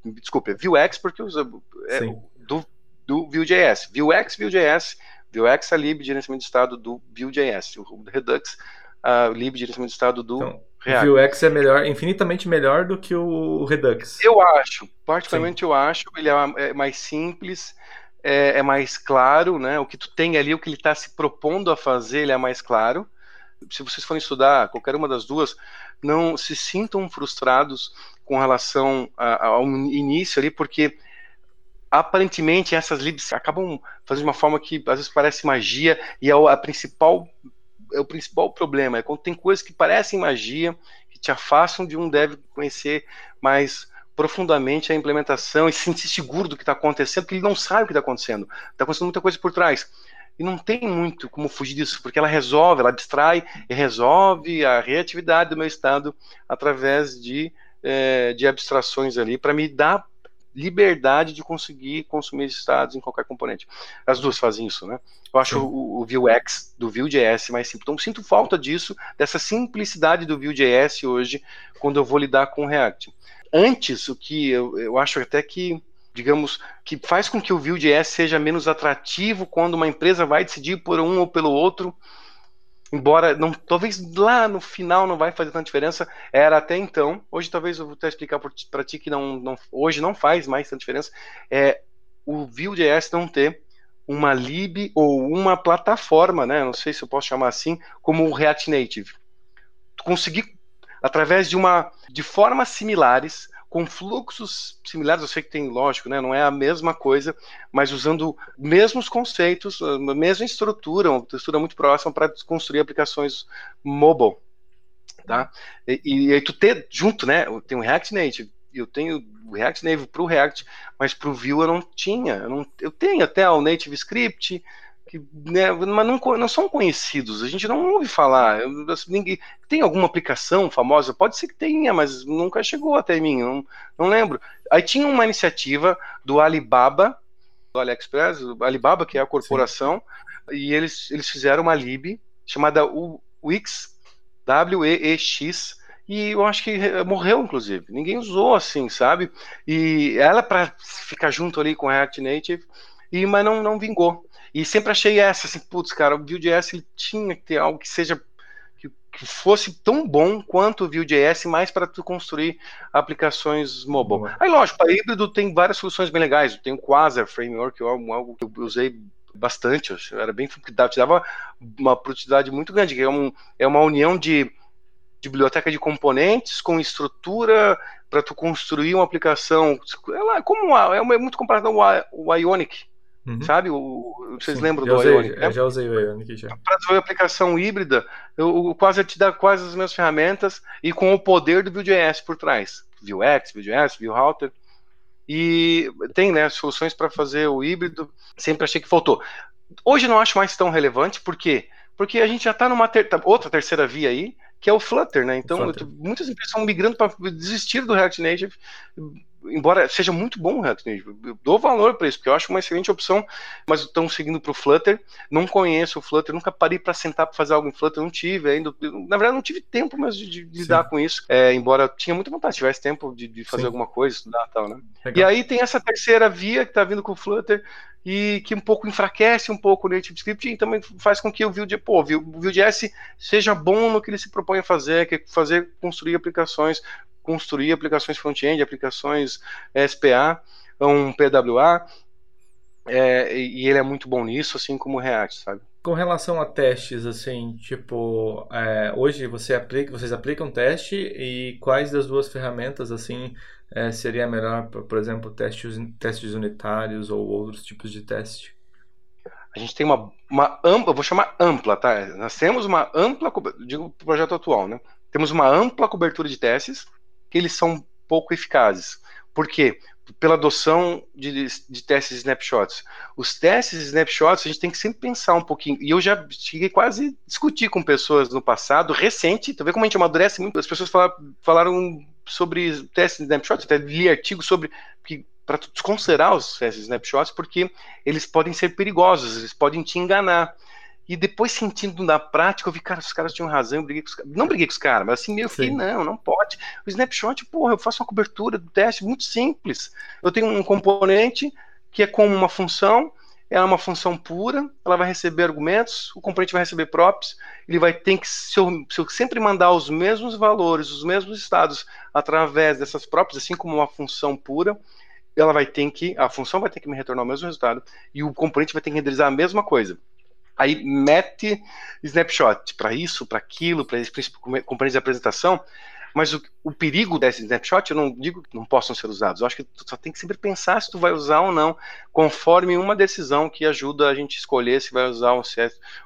Desculpa, Vuex porque eu uso é, do, do Vue.js. Vuex, Vue.js. Vuex é a lib de gerenciamento de estado do Vue.js. O Redux, a lib de gerenciamento de estado do então, React. O Vuex é melhor, infinitamente melhor do que o Redux. Eu acho, particularmente Sim. eu acho, ele é, é mais simples, é, é, mais claro, né? O que tu tem ali, o que ele está se propondo a fazer, ele é mais claro. Se vocês forem estudar qualquer uma das duas, não se sintam frustrados com relação a, ao início ali, porque aparentemente essas libs acabam fazendo de uma forma que às vezes parece magia e é a principal é o principal problema. É quando tem coisas que parecem magia, que te afastam de um deve conhecer mais profundamente a implementação e se sentir seguro do que está acontecendo, porque ele não sabe o que está acontecendo. Está acontecendo muita coisa por trás. E não tem muito como fugir disso, porque ela resolve, ela abstrai e resolve a reatividade do meu estado através de, é, de abstrações ali, para me dar liberdade de conseguir consumir estados em qualquer componente. As duas fazem isso, né? Eu acho o, o Vuex do Vue.js mais simples. Então, sinto falta disso, dessa simplicidade do Vue.js hoje, quando eu vou lidar com o React. Antes, o que eu, eu acho até que, digamos, que faz com que o Vue.js seja menos atrativo quando uma empresa vai decidir por um ou pelo outro, embora não, talvez lá no final não vai fazer tanta diferença, era até então. Hoje talvez eu vou até explicar para ti que não, não, hoje não faz mais tanta diferença. É o Vue.js não ter uma lib ou uma plataforma, né? Não sei se eu posso chamar assim, como o React Native. Conseguir através de uma de formas similares, com fluxos similares, eu sei que tem, lógico, né, não é a mesma coisa, mas usando mesmos conceitos, a mesma estrutura, uma estrutura muito próxima para construir aplicações mobile, tá? E, e aí tu ter junto, né, tem o React Native, eu tenho o React Native para o React, mas para o Vue eu não tinha. Eu, não, eu tenho até o Native Script, que, né, mas não, não são conhecidos. A gente não ouve falar. Assim, ninguém, tem alguma aplicação famosa? Pode ser que tenha, mas nunca chegou até mim. Não, não lembro. Aí tinha uma iniciativa do Alibaba, do AliExpress, o Alibaba, que é a corporação, Sim. e eles, eles fizeram uma lib chamada Wix, W-E-E-X, e eu acho que morreu, inclusive. Ninguém usou assim, sabe? E ela para ficar junto ali com a React Native, e, mas não, não vingou. E sempre achei essa, assim, putz, cara, o Vue.js ele tinha que ter algo que seja que, que fosse tão bom quanto o Vue.js, mais para tu construir aplicações mobile. Aí, lógico, para híbrido tem várias soluções bem legais. Tem o Quasar Framework, que é algo que eu usei bastante, era bem te dava uma produtividade muito grande, que é, um, é uma união de de biblioteca de componentes com estrutura para tu construir uma aplicação. Ela é como uma, é muito comparado ao Ionic, uhum. sabe? O, vocês Sim, lembram do usei, Ionic? Eu já usei o Ionic. Para desenvolver aplicação híbrida, o Quasar te dá quase as mesmas ferramentas e com o poder do Vue.js por trás. Vuex, Vue.js, Vuerouter. E tem né, soluções para fazer o híbrido. Sempre achei que faltou. Hoje não acho mais tão relevante, por quê? Porque a gente já está numa ter outra terceira via aí, que é o Flutter, né? Então, Flutter. muitas empresas estão migrando para desistir do React Native, embora seja muito bom o React Native, eu dou valor para isso, porque eu acho uma excelente opção, mas estão seguindo para o Flutter, não conheço o Flutter, nunca parei para sentar para fazer algo em Flutter, não tive ainda, na verdade não tive tempo mesmo de, de lidar com isso, é, embora tinha muita vontade, se tivesse tempo de, de fazer Sim. alguma coisa, estudar e tal, né? Legal. E aí tem essa terceira via que está vindo com o Flutter, e que um pouco enfraquece um pouco o Native Script e também faz com que o Vue.js, pô, o Vue.js seja bom no que ele se propõe a fazer, que é fazer, construir aplicações construir aplicações front-end, aplicações SPA, um PWA, é, e ele é muito bom nisso, assim como o React, sabe? Com relação a testes, assim, tipo, é, hoje você aplica, vocês aplicam teste e quais das duas ferramentas, assim, é, seria melhor, por exemplo, testes, testes unitários ou outros tipos de teste? A gente tem uma, uma ampla, vou chamar ampla, tá? Nós temos uma ampla, digo projeto atual, né? Temos uma ampla cobertura de testes, que eles são pouco eficazes. Por quê? Pela adoção de, de testes de snapshots. Os testes de snapshots a gente tem que sempre pensar um pouquinho. E eu já cheguei quase a discutir com pessoas no passado, recente, tu como a gente amadurece muito. As pessoas falaram, falaram sobre testes de snapshots, até li artigos sobre que para desconsiderar os testes snapshots, porque eles podem ser perigosos, eles podem te enganar. E depois, sentindo na prática, eu vi, cara, os caras tinham razão, eu briguei com os caras. Não briguei com os caras, mas assim, meio que não, não pode. O snapshot, porra, eu faço uma cobertura do teste muito simples. Eu tenho um componente que é como uma função, ela é uma função pura, ela vai receber argumentos, o componente vai receber props, ele vai ter que, se eu, se eu, sempre mandar os mesmos valores, os mesmos estados através dessas props, assim como uma função pura, ela vai ter que, a função vai ter que me retornar o mesmo resultado e o componente vai ter que renderizar a mesma coisa aí mete snapshot para isso, para aquilo, para componente de apresentação, mas o, o, perigo desse snapshot, eu não digo que não possam ser usados, eu acho que tu só tem que sempre pensar se tu vai usar ou não, conforme uma decisão que ajuda a gente escolher se vai usar um,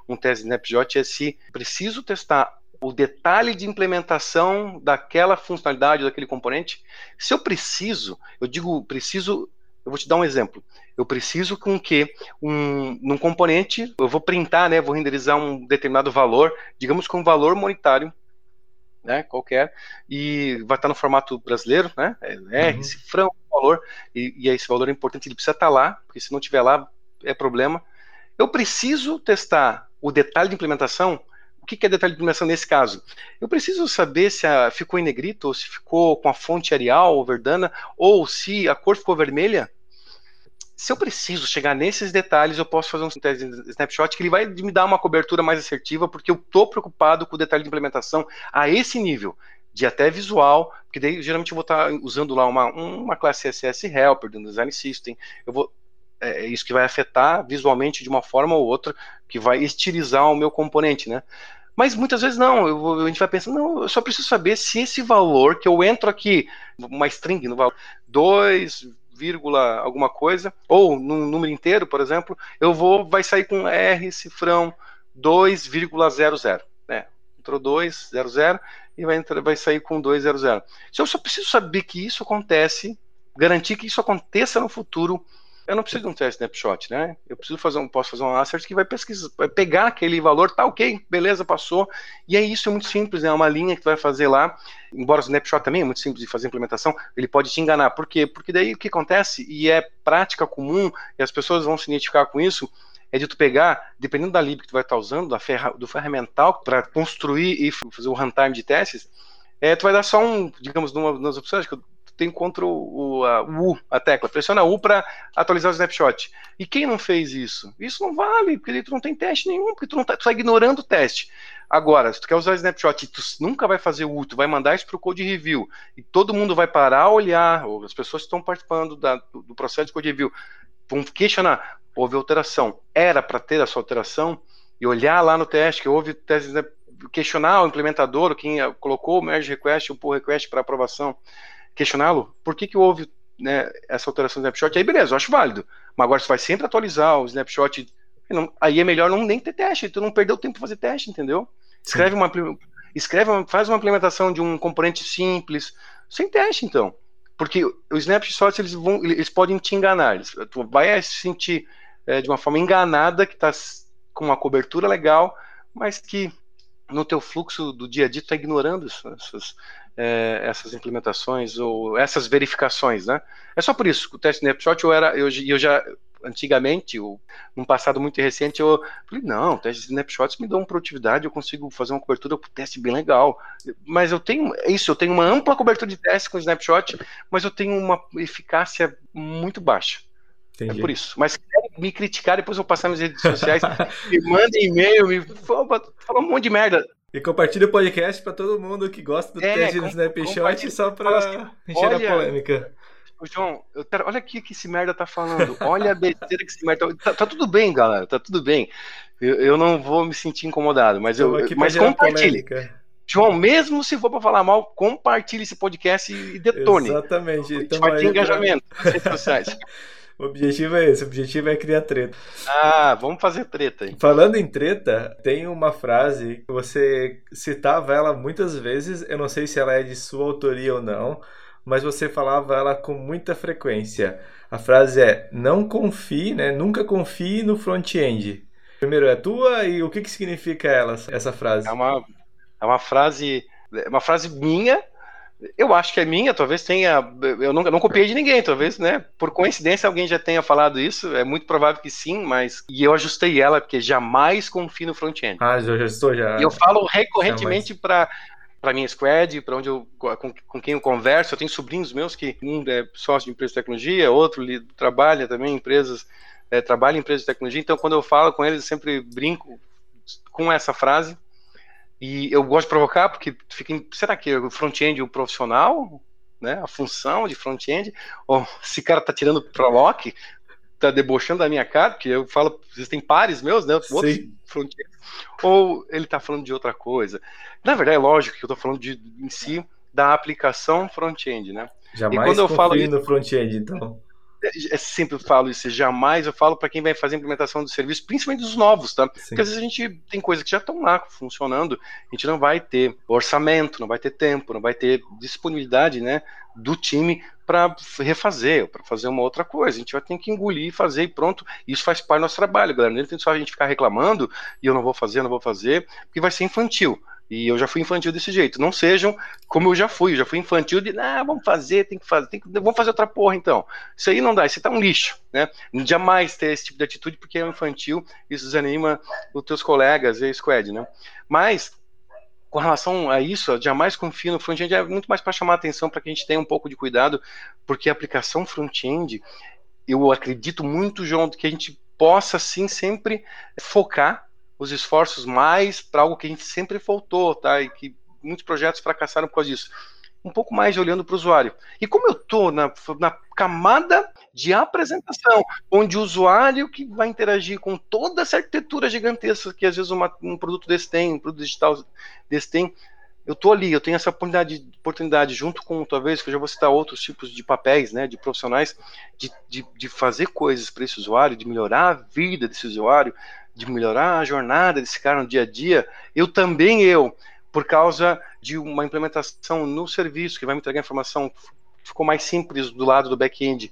um teste snapshot, é se preciso testar o detalhe de implementação daquela funcionalidade, daquele componente. Se eu preciso, eu digo preciso eu vou te dar um exemplo. Eu preciso com que um, num componente, eu vou printar, né, vou renderizar um determinado valor, digamos com um valor monetário, né, qualquer, e vai estar no formato brasileiro, né, é R, uhum. cifrão, valor, e, e esse valor é importante, ele precisa estar lá, porque se não tiver lá, é problema. Eu preciso testar o detalhe de implementação, o que é detalhe de implementação nesse caso? Eu preciso saber se a, ficou em negrito, ou se ficou com a fonte Arial ou Verdana, ou se a cor ficou vermelha. Se eu preciso chegar nesses detalhes, eu posso fazer um snapshot que ele vai me dar uma cobertura mais assertiva, porque eu estou preocupado com o detalhe de implementação a esse nível de até visual, porque daí geralmente eu vou estar tá usando lá uma, uma classe CSS Helper do Design System, eu vou é, é isso que vai afetar visualmente de uma forma ou outra, que vai estilizar o meu componente, né? Mas muitas vezes não, eu, a gente vai pensando, não, eu só preciso saber se esse valor que eu entro aqui, uma string no valor 2, vírgula alguma coisa, ou num número inteiro, por exemplo, eu vou, vai sair com R cifrão 2,00, né? Entrou 200 e vai, entrar, vai sair com 200. Se eu só preciso saber que isso acontece, garantir que isso aconteça no futuro, eu não preciso de um teste snapshot, né? Eu preciso fazer um, posso fazer um assert que vai pesquisar, vai pegar aquele valor, tá ok, beleza, passou. E é isso, é muito simples, né? é uma linha que tu vai fazer lá. Embora o snapshot também é muito simples de fazer implementação, ele pode te enganar. Por quê? Porque daí o que acontece, e é prática comum, e as pessoas vão se identificar com isso, é de tu pegar, dependendo da lib que tu vai estar usando, da ferra, do ferramental para construir e fazer o runtime de testes, é, tu vai dar só um, digamos, numa, nas opções que eu tem contra o, a, o U, a tecla. Pressiona U para atualizar o snapshot. E quem não fez isso? Isso não vale, porque tu não tem teste nenhum, porque tu não tá, tu tá ignorando o teste. Agora, se tu quer usar o snapshot e tu nunca vai fazer o U, tu vai mandar isso para o code review e todo mundo vai parar olhar, ou as pessoas que estão participando da, do, do processo de code review vão questionar, houve alteração, era para ter essa alteração, e olhar lá no teste que houve teste, questionar o implementador, quem colocou o merge request, o pull request para aprovação questioná-lo por que, que houve né, essa alteração do snapshot, aí beleza, eu acho válido. Mas agora você vai sempre atualizar o snapshot, não, aí é melhor não nem ter teste, tu não perdeu tempo fazer teste, entendeu? Escreve uma, escreve uma, faz uma implementação de um componente simples, sem teste então. Porque os snapshots eles vão, eles podem te enganar, eles, tu vai se sentir é, de uma forma enganada que está com uma cobertura legal, mas que no teu fluxo do dia a dia tu tá ignorando essas, é, essas implementações ou essas verificações, né? É só por isso. O teste snapshot eu era, eu, eu já antigamente, ou num passado muito recente, eu falei, não, testes snapshots me dão produtividade, eu consigo fazer uma cobertura com teste bem legal. Mas eu tenho é isso, eu tenho uma ampla cobertura de teste com snapshot, mas eu tenho uma eficácia muito baixa. É Entendi. É por isso. Mas me criticar, depois eu vou passar nas redes sociais, me mandem e-mail, me fala um monte de merda. E compartilha o podcast para todo mundo que gosta do é, teste do Snapshot só para assim, encher olha, a polêmica. João, quero, olha aqui que esse merda tá falando. Olha a besteira que esse merda tá, tá, tá tudo bem, galera. Tá tudo bem. Eu, eu não vou me sentir incomodado, mas eu, mas compartilhe. João, mesmo se for para falar mal, compartilhe esse podcast e detone. Exatamente. Gente vai ter engajamento nas redes sociais. O objetivo é esse, o objetivo é criar treta. Ah, vamos fazer treta aí. Falando em treta, tem uma frase que você citava ela muitas vezes, eu não sei se ela é de sua autoria ou não, mas você falava ela com muita frequência. A frase é: não confie, né? Nunca confie no front-end. Primeiro é tua e o que, que significa ela, essa frase? É uma, é uma frase, é uma frase minha eu acho que é minha, talvez tenha. Eu não, não copiei de ninguém, talvez, né? Por coincidência alguém já tenha falado isso. É muito provável que sim, mas. E eu ajustei ela, porque jamais confio no front-end. Ah, já ajustou já. E eu falo recorrentemente para para minha squad, para onde eu com, com, quem eu converso. Eu tenho sobrinhos meus que um é sócio de empresa de tecnologia, outro trabalha também em empresas, é, trabalha em empresas de tecnologia. Então, quando eu falo com eles, eu sempre brinco com essa frase. E eu gosto de provocar porque fica, será que o front-end o profissional, né, a função de front-end, ou esse cara tá tirando prolock, tá debochando da minha cara, porque eu falo, existem pares meus, né, outros front-end, ou ele tá falando de outra coisa. Na verdade, é lógico que eu tô falando de, em si da aplicação front-end, né? Jamais e quando eu falo no front-end, então é, sempre falo isso, jamais eu falo para quem vai fazer a implementação do serviço, principalmente dos novos, tá? Sim. Porque às vezes a gente tem coisas que já estão lá funcionando, a gente não vai ter orçamento, não vai ter tempo, não vai ter disponibilidade, né, do time para refazer, para fazer uma outra coisa. A gente vai ter que engolir, fazer e pronto. Isso faz parte do nosso trabalho, galera. Não tem só a gente ficar reclamando e eu não vou fazer, não vou fazer, porque vai ser infantil. E eu já fui infantil desse jeito. Não sejam como eu já fui. Eu já fui infantil de, ah, vamos fazer, tem que fazer, tem que, vamos fazer outra porra então. Isso aí não dá, isso tá um lixo, né? Jamais ter esse tipo de atitude porque é infantil, isso desanima os teus colegas e a squad, né? Mas com relação a isso, jamais confio no front-end, é muito mais para chamar atenção, para que a gente tenha um pouco de cuidado, porque a aplicação front-end, eu acredito muito, João, que a gente possa sim sempre focar os esforços mais para algo que a gente sempre faltou, tá? E que muitos projetos fracassaram por causa disso. Um pouco mais olhando para o usuário. E como eu estou na, na camada de apresentação, onde o usuário que vai interagir com toda essa arquitetura gigantesca que às vezes uma, um produto desse tem, um produto digital desse tem, eu estou ali, eu tenho essa oportunidade, oportunidade junto com, talvez, que eu já vou citar outros tipos de papéis, né, de profissionais, de, de, de fazer coisas para esse usuário, de melhorar a vida desse usuário, de melhorar a jornada desse cara no dia a dia, eu também eu, por causa de uma implementação no serviço que vai me entregar informação ficou mais simples do lado do back-end,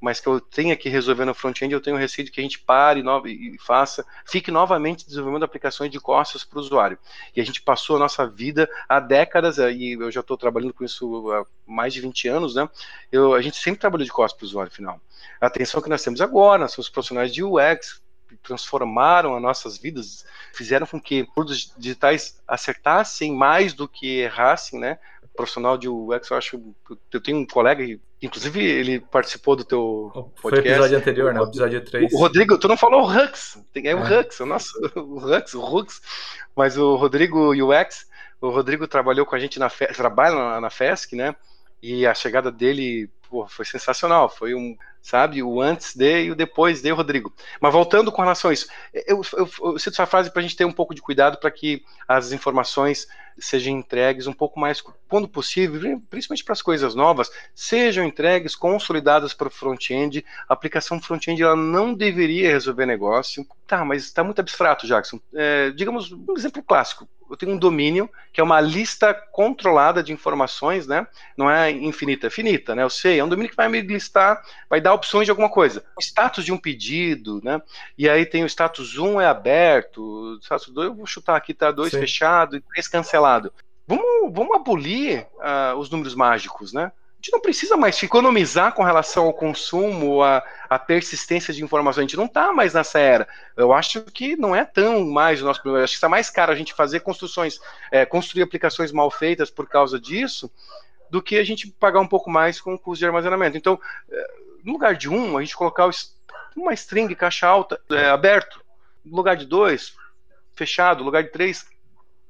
mas que eu tenha que resolver no front-end, eu tenho receio de que a gente pare e faça, fique novamente desenvolvendo aplicações de costas para o usuário. E a gente passou a nossa vida há décadas, e eu já estou trabalhando com isso há mais de 20 anos, né? Eu, a gente sempre trabalhou de costas para o usuário final. A atenção que nós temos agora, nós somos profissionais de UX, transformaram as nossas vidas, fizeram com que produtos digitais acertassem mais do que errassem, né? profissional de UX, eu acho. Eu tenho um colega, inclusive ele participou do teu podcast. Foi o episódio anterior, né? O episódio 3. O Rodrigo, tu não falou o Hux, é o é. Hux, o nosso, o Hux, o Hux, mas o Rodrigo UX, o Rodrigo trabalhou com a gente na trabalha na, na FESC, né? E a chegada dele pô, foi sensacional. Foi um, sabe, o antes de e o depois de, Rodrigo. Mas voltando com relação a isso, eu, eu, eu cito essa frase para a gente ter um pouco de cuidado para que as informações sejam entregues um pouco mais, quando possível, principalmente para as coisas novas, sejam entregues, consolidadas para o front-end. A aplicação front-end ela não deveria resolver negócio. Tá, mas está muito abstrato, Jackson. É, digamos, um exemplo clássico eu tenho um domínio que é uma lista controlada de informações, né? Não é infinita, é finita, né? Eu sei, é um domínio que vai me listar, vai dar opções de alguma coisa. O status de um pedido, né? E aí tem o status 1 é aberto, o status 2 eu vou chutar aqui, tá 2 fechado e 3 cancelado. vamos, vamos abolir uh, os números mágicos, né? A gente não precisa mais economizar com relação ao consumo, a, persistência de informação. A gente não está mais nessa era. Eu acho que não é tão mais o nosso problema. Acho que está mais caro a gente fazer construções, é, construir aplicações mal feitas por causa disso, do que a gente pagar um pouco mais com o custo de armazenamento. Então, é, no lugar de um, a gente colocar uma string caixa alta é, aberto, no lugar de dois, fechado, no lugar de três,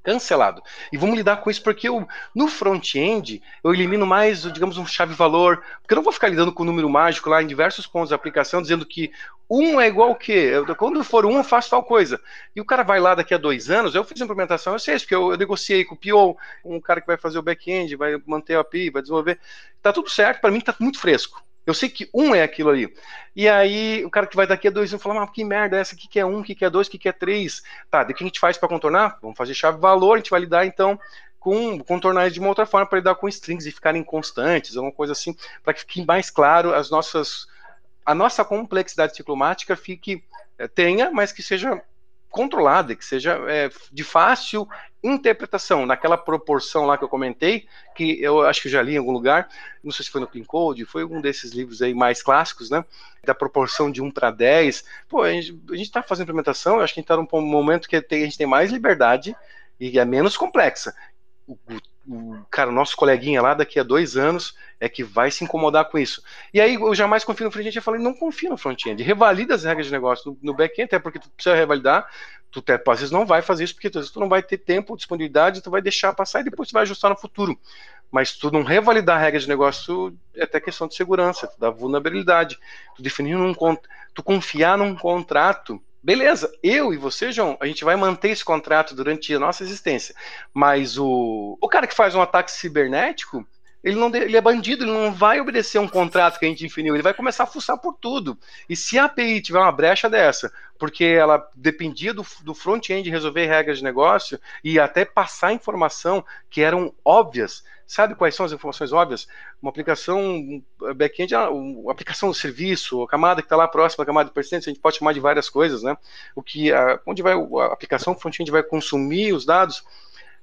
cancelado. E vamos lidar com isso porque eu, no front-end eu elimino mais, digamos, um chave-valor, porque eu não vou ficar lidando com o número mágico lá em diversos pontos da aplicação, dizendo que um é igual ao quê? Eu, quando for um, eu faço tal coisa. E o cara vai lá daqui a dois anos, eu fiz a implementação, eu sei isso, porque eu, eu negociei com o PO, um cara que vai fazer o back-end, vai manter a API, vai desenvolver. Tá tudo certo, para mim tá muito fresco. Eu sei que um é aquilo ali. E aí, o cara que vai daqui a dois anos fala, mas que merda é essa? O que, que é um? O que, que é dois? O que, que é três? Tá, o que a gente faz para contornar? Vamos fazer chave valor, a gente vai lidar então com contornar de uma outra forma para lidar com strings e ficarem constantes, alguma coisa assim, para que fique mais claro as nossas a nossa complexidade ciclomática fique eh, tenha, mas que seja controlada, que seja é, de fácil interpretação, naquela proporção lá que eu comentei, que eu acho que já li em algum lugar, não sei se foi no Clean Code, foi um desses livros aí mais clássicos, né? Da proporção de 1 para 10. Pô, a gente está fazendo implementação, eu acho que a gente está num momento que a gente tem mais liberdade e é menos complexa. O, o, cara, nosso coleguinha lá, daqui a dois anos, é que vai se incomodar com isso. E aí eu jamais confio no front-end. Eu falei, não confia no front-end. Revalida as regras de negócio no, back-end, até porque tu precisa revalidar. Tu até, às vezes não vai fazer isso, porque vezes tu não vai ter tempo, disponibilidade, tu vai deixar passar e depois tu vai ajustar no futuro. Mas tu não revalidar a regra de negócio é até questão de segurança, da vulnerabilidade. Tu definir tu confiar num contrato Beleza, eu e você, João, a gente vai manter esse contrato durante a nossa existência. Mas o, o cara que faz um ataque cibernético, ele não ele é bandido, ele não vai obedecer um contrato que a gente definiu, ele vai começar a fuçar por tudo. E se a API tiver uma brecha dessa, porque ela dependia do, do front-end resolver regras de negócio e até passar informação que eram óbvias, sabe quais são as informações óbvias? Uma aplicação back-end, uma aplicação do serviço, a camada que está lá próxima, a camada de persistência, a gente pode chamar de várias coisas, né? O que, a, onde vai a aplicação front-end vai consumir os dados,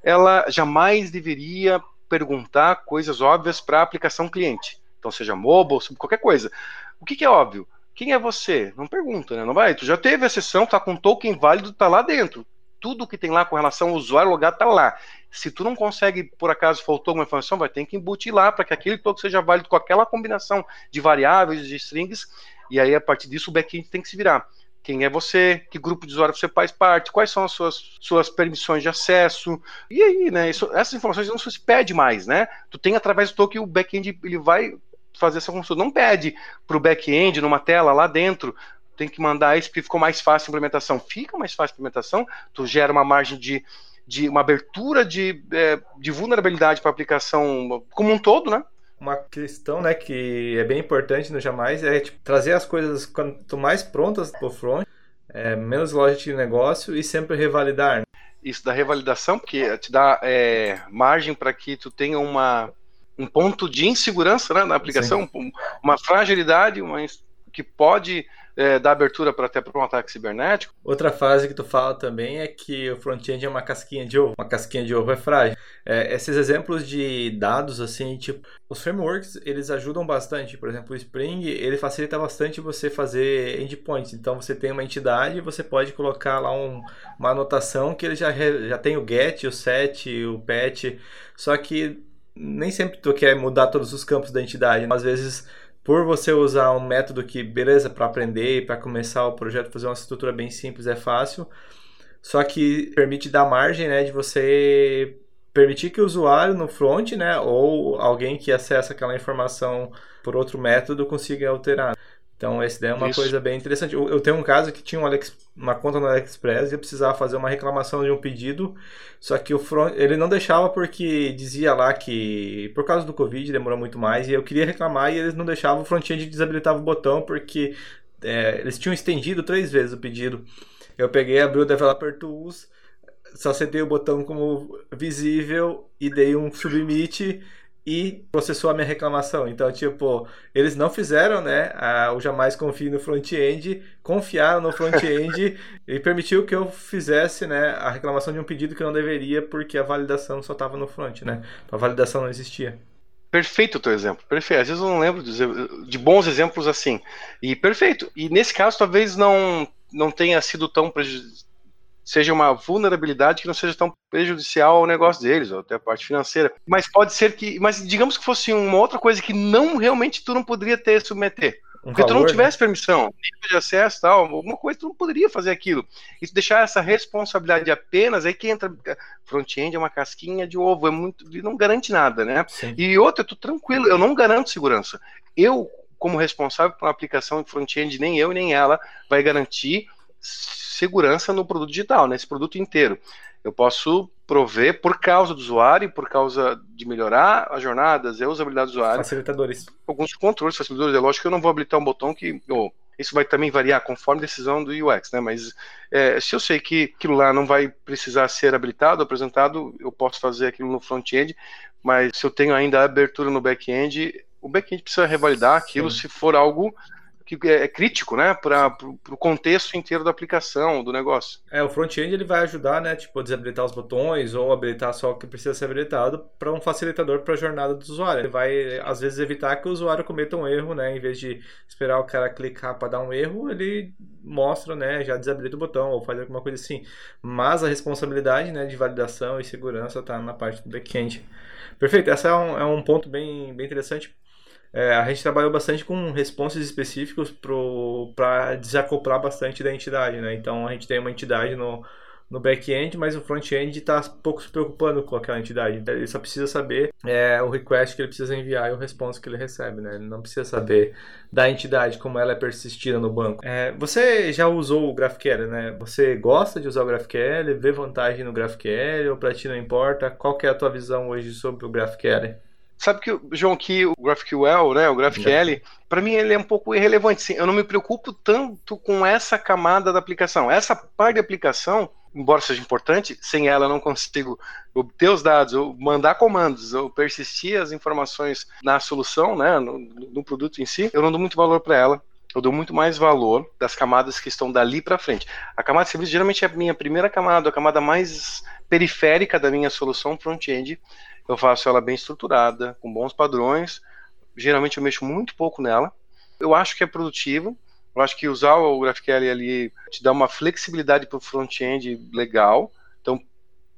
ela jamais deveria perguntar coisas óbvias para a aplicação cliente. Então, seja mobile, qualquer coisa. O que, que, é óbvio? Quem é você? Não pergunta, né? Não vai. Tu já teve a sessão, tá com token válido, tá lá dentro. Tudo que tem lá com relação ao usuário logado tá lá. Se tu não consegue, por acaso, faltou alguma informação, vai ter que embutir lá para que aquele token seja válido com aquela combinação de variáveis, de strings, e aí, a partir disso, o backend tem que se virar quem é você, que grupo de usuário você faz parte, quais são as suas, suas permissões de acesso. E aí, né? Isso, essas informações não se pede mais, né? Tu tem através do token o back-end ele vai fazer essa função. Não pede para o back-end numa tela lá dentro. Tem que mandar isso porque ficou mais fácil a implementação. Fica mais fácil a implementação, tu gera uma margem de, de uma abertura de, é, de vulnerabilidade para a aplicação como um todo, né? uma questão, né, que é bem importante no Jamais é tipo, trazer as coisas quanto mais prontas pro front, é, menos lógica de negócio e sempre revalidar. Né? Isso da revalidação, porque te dá é, margem para que tu tenha uma, um ponto de insegurança né, na aplicação, Sim. uma fragilidade uma, que pode é, dar abertura para até para um ataque cibernético. Outra fase que tu fala também é que o front-end é uma casquinha de ovo. Uma casquinha de ovo é frágil. É, esses exemplos de dados, assim, tipo, os frameworks, eles ajudam bastante. Por exemplo, o Spring, ele facilita bastante você fazer endpoints. Então, você tem uma entidade, você pode colocar lá um, uma anotação que ele já, já tem o get, o set, o patch. Só que nem sempre tu quer mudar todos os campos da entidade. Às vezes por você usar um método que, beleza, para aprender e para começar o projeto, fazer uma estrutura bem simples é fácil, só que permite dar margem né, de você permitir que o usuário no front, né, ou alguém que acessa aquela informação por outro método consiga alterar. Então, esse daí é uma Isso. coisa bem interessante. Eu, eu, tenho um caso que tinha um Alex, uma conta no AliExpress e eu precisava fazer uma reclamação de um pedido, só que o front, ele não deixava porque dizia lá que por causa do Covid demorou muito mais e eu queria reclamar e eles não deixavam, o front-end desabilitava o botão porque é, eles tinham estendido três vezes o pedido. Eu peguei, abri o Developer Tools, só setei o botão como visível e dei um submit e processou a minha reclamação. Então, tipo, eles não fizeram, né, a, o jamais confie no front-end, confiaram no front-end e permitiu que eu fizesse, né, a reclamação de um pedido que não deveria porque a validação só estava no front, né? A validação não existia. Perfeito o teu exemplo, perfeito. Às vezes eu não lembro de, de bons exemplos assim. E perfeito. E nesse caso, talvez não, não tenha sido tão prejudicial seja uma vulnerabilidade que não seja tão prejudicial ao negócio deles, ou até a parte financeira. Mas pode ser que. Mas digamos que fosse uma outra coisa que não realmente tu não poderia ter submeter. Um porque valor, tu não né? tivesse né? permissão, nível de acesso tal, alguma coisa, tu não poderia fazer aquilo. E tu deixar essa responsabilidade apenas, aí que entra. Front-end é uma casquinha de ovo, é muito. não garante nada, né? Sim. E outra, tu tranquilo, eu não garanto segurança. Eu, como responsável por uma aplicação de front-end, nem eu nem ela vai garantir segurança no produto digital, nesse produto inteiro. Eu posso prover por causa do usuário, por causa de melhorar as jornadas e a usabilidade do usuário. Facilitadores. Alguns controles, facilitadores. É lógico que eu não vou habilitar um botão que. Oh, isso vai também variar conforme a decisão do UX, né? Mas é, se eu sei que aquilo lá não vai precisar ser habilitado, apresentado, eu posso fazer aquilo no front-end, mas se eu tenho ainda a abertura no back-end, o back-end precisa revalidar aquilo Sim. se for algo que é, é crítico, né, para o contexto inteiro da aplicação, do negócio. É, o front-end ele vai ajudar, né, tipo, a desabilitar os botões ou habilitar só o que precisa ser habilitado para um facilitador para a jornada do usuário. Ele vai, às vezes, evitar que o usuário cometa um erro, né, em vez de esperar o cara clicar para dar um erro, ele mostra, né, já desabilita o botão ou faz alguma coisa assim. Mas a responsabilidade, né, de validação e segurança está na parte do back-end. Perfeito, esse é um, é um ponto bem, bem interessante é, a gente trabalhou bastante com responses específicos para desacoplar bastante da entidade, né? Então a gente tem uma entidade no, no back-end, mas o front-end está pouco se preocupando com aquela entidade. Ele só precisa saber é, o request que ele precisa enviar e o response que ele recebe, né? Ele não precisa saber da entidade como ela é persistida no banco. É, você já usou o GraphQL, né? Você gosta de usar o GraphQL? Vê vantagem no GraphQL ou para ti não importa? Qual é a tua visão hoje sobre o GraphQL? Sabe que, João, que o GraphQL, né, o GraphQL, para mim ele é um pouco irrelevante. Sim. Eu não me preocupo tanto com essa camada da aplicação. Essa parte da aplicação, embora seja importante, sem ela eu não consigo obter os dados, ou mandar comandos, ou persistir as informações na solução, né, no, no produto em si. Eu não dou muito valor para ela. Eu dou muito mais valor das camadas que estão dali para frente. A camada de serviço geralmente é a minha primeira camada, a camada mais periférica da minha solução front-end eu faço ela bem estruturada, com bons padrões. Geralmente eu mexo muito pouco nela. Eu acho que é produtivo. Eu acho que usar o GraphQL ali te dá uma flexibilidade para o front-end legal. Então,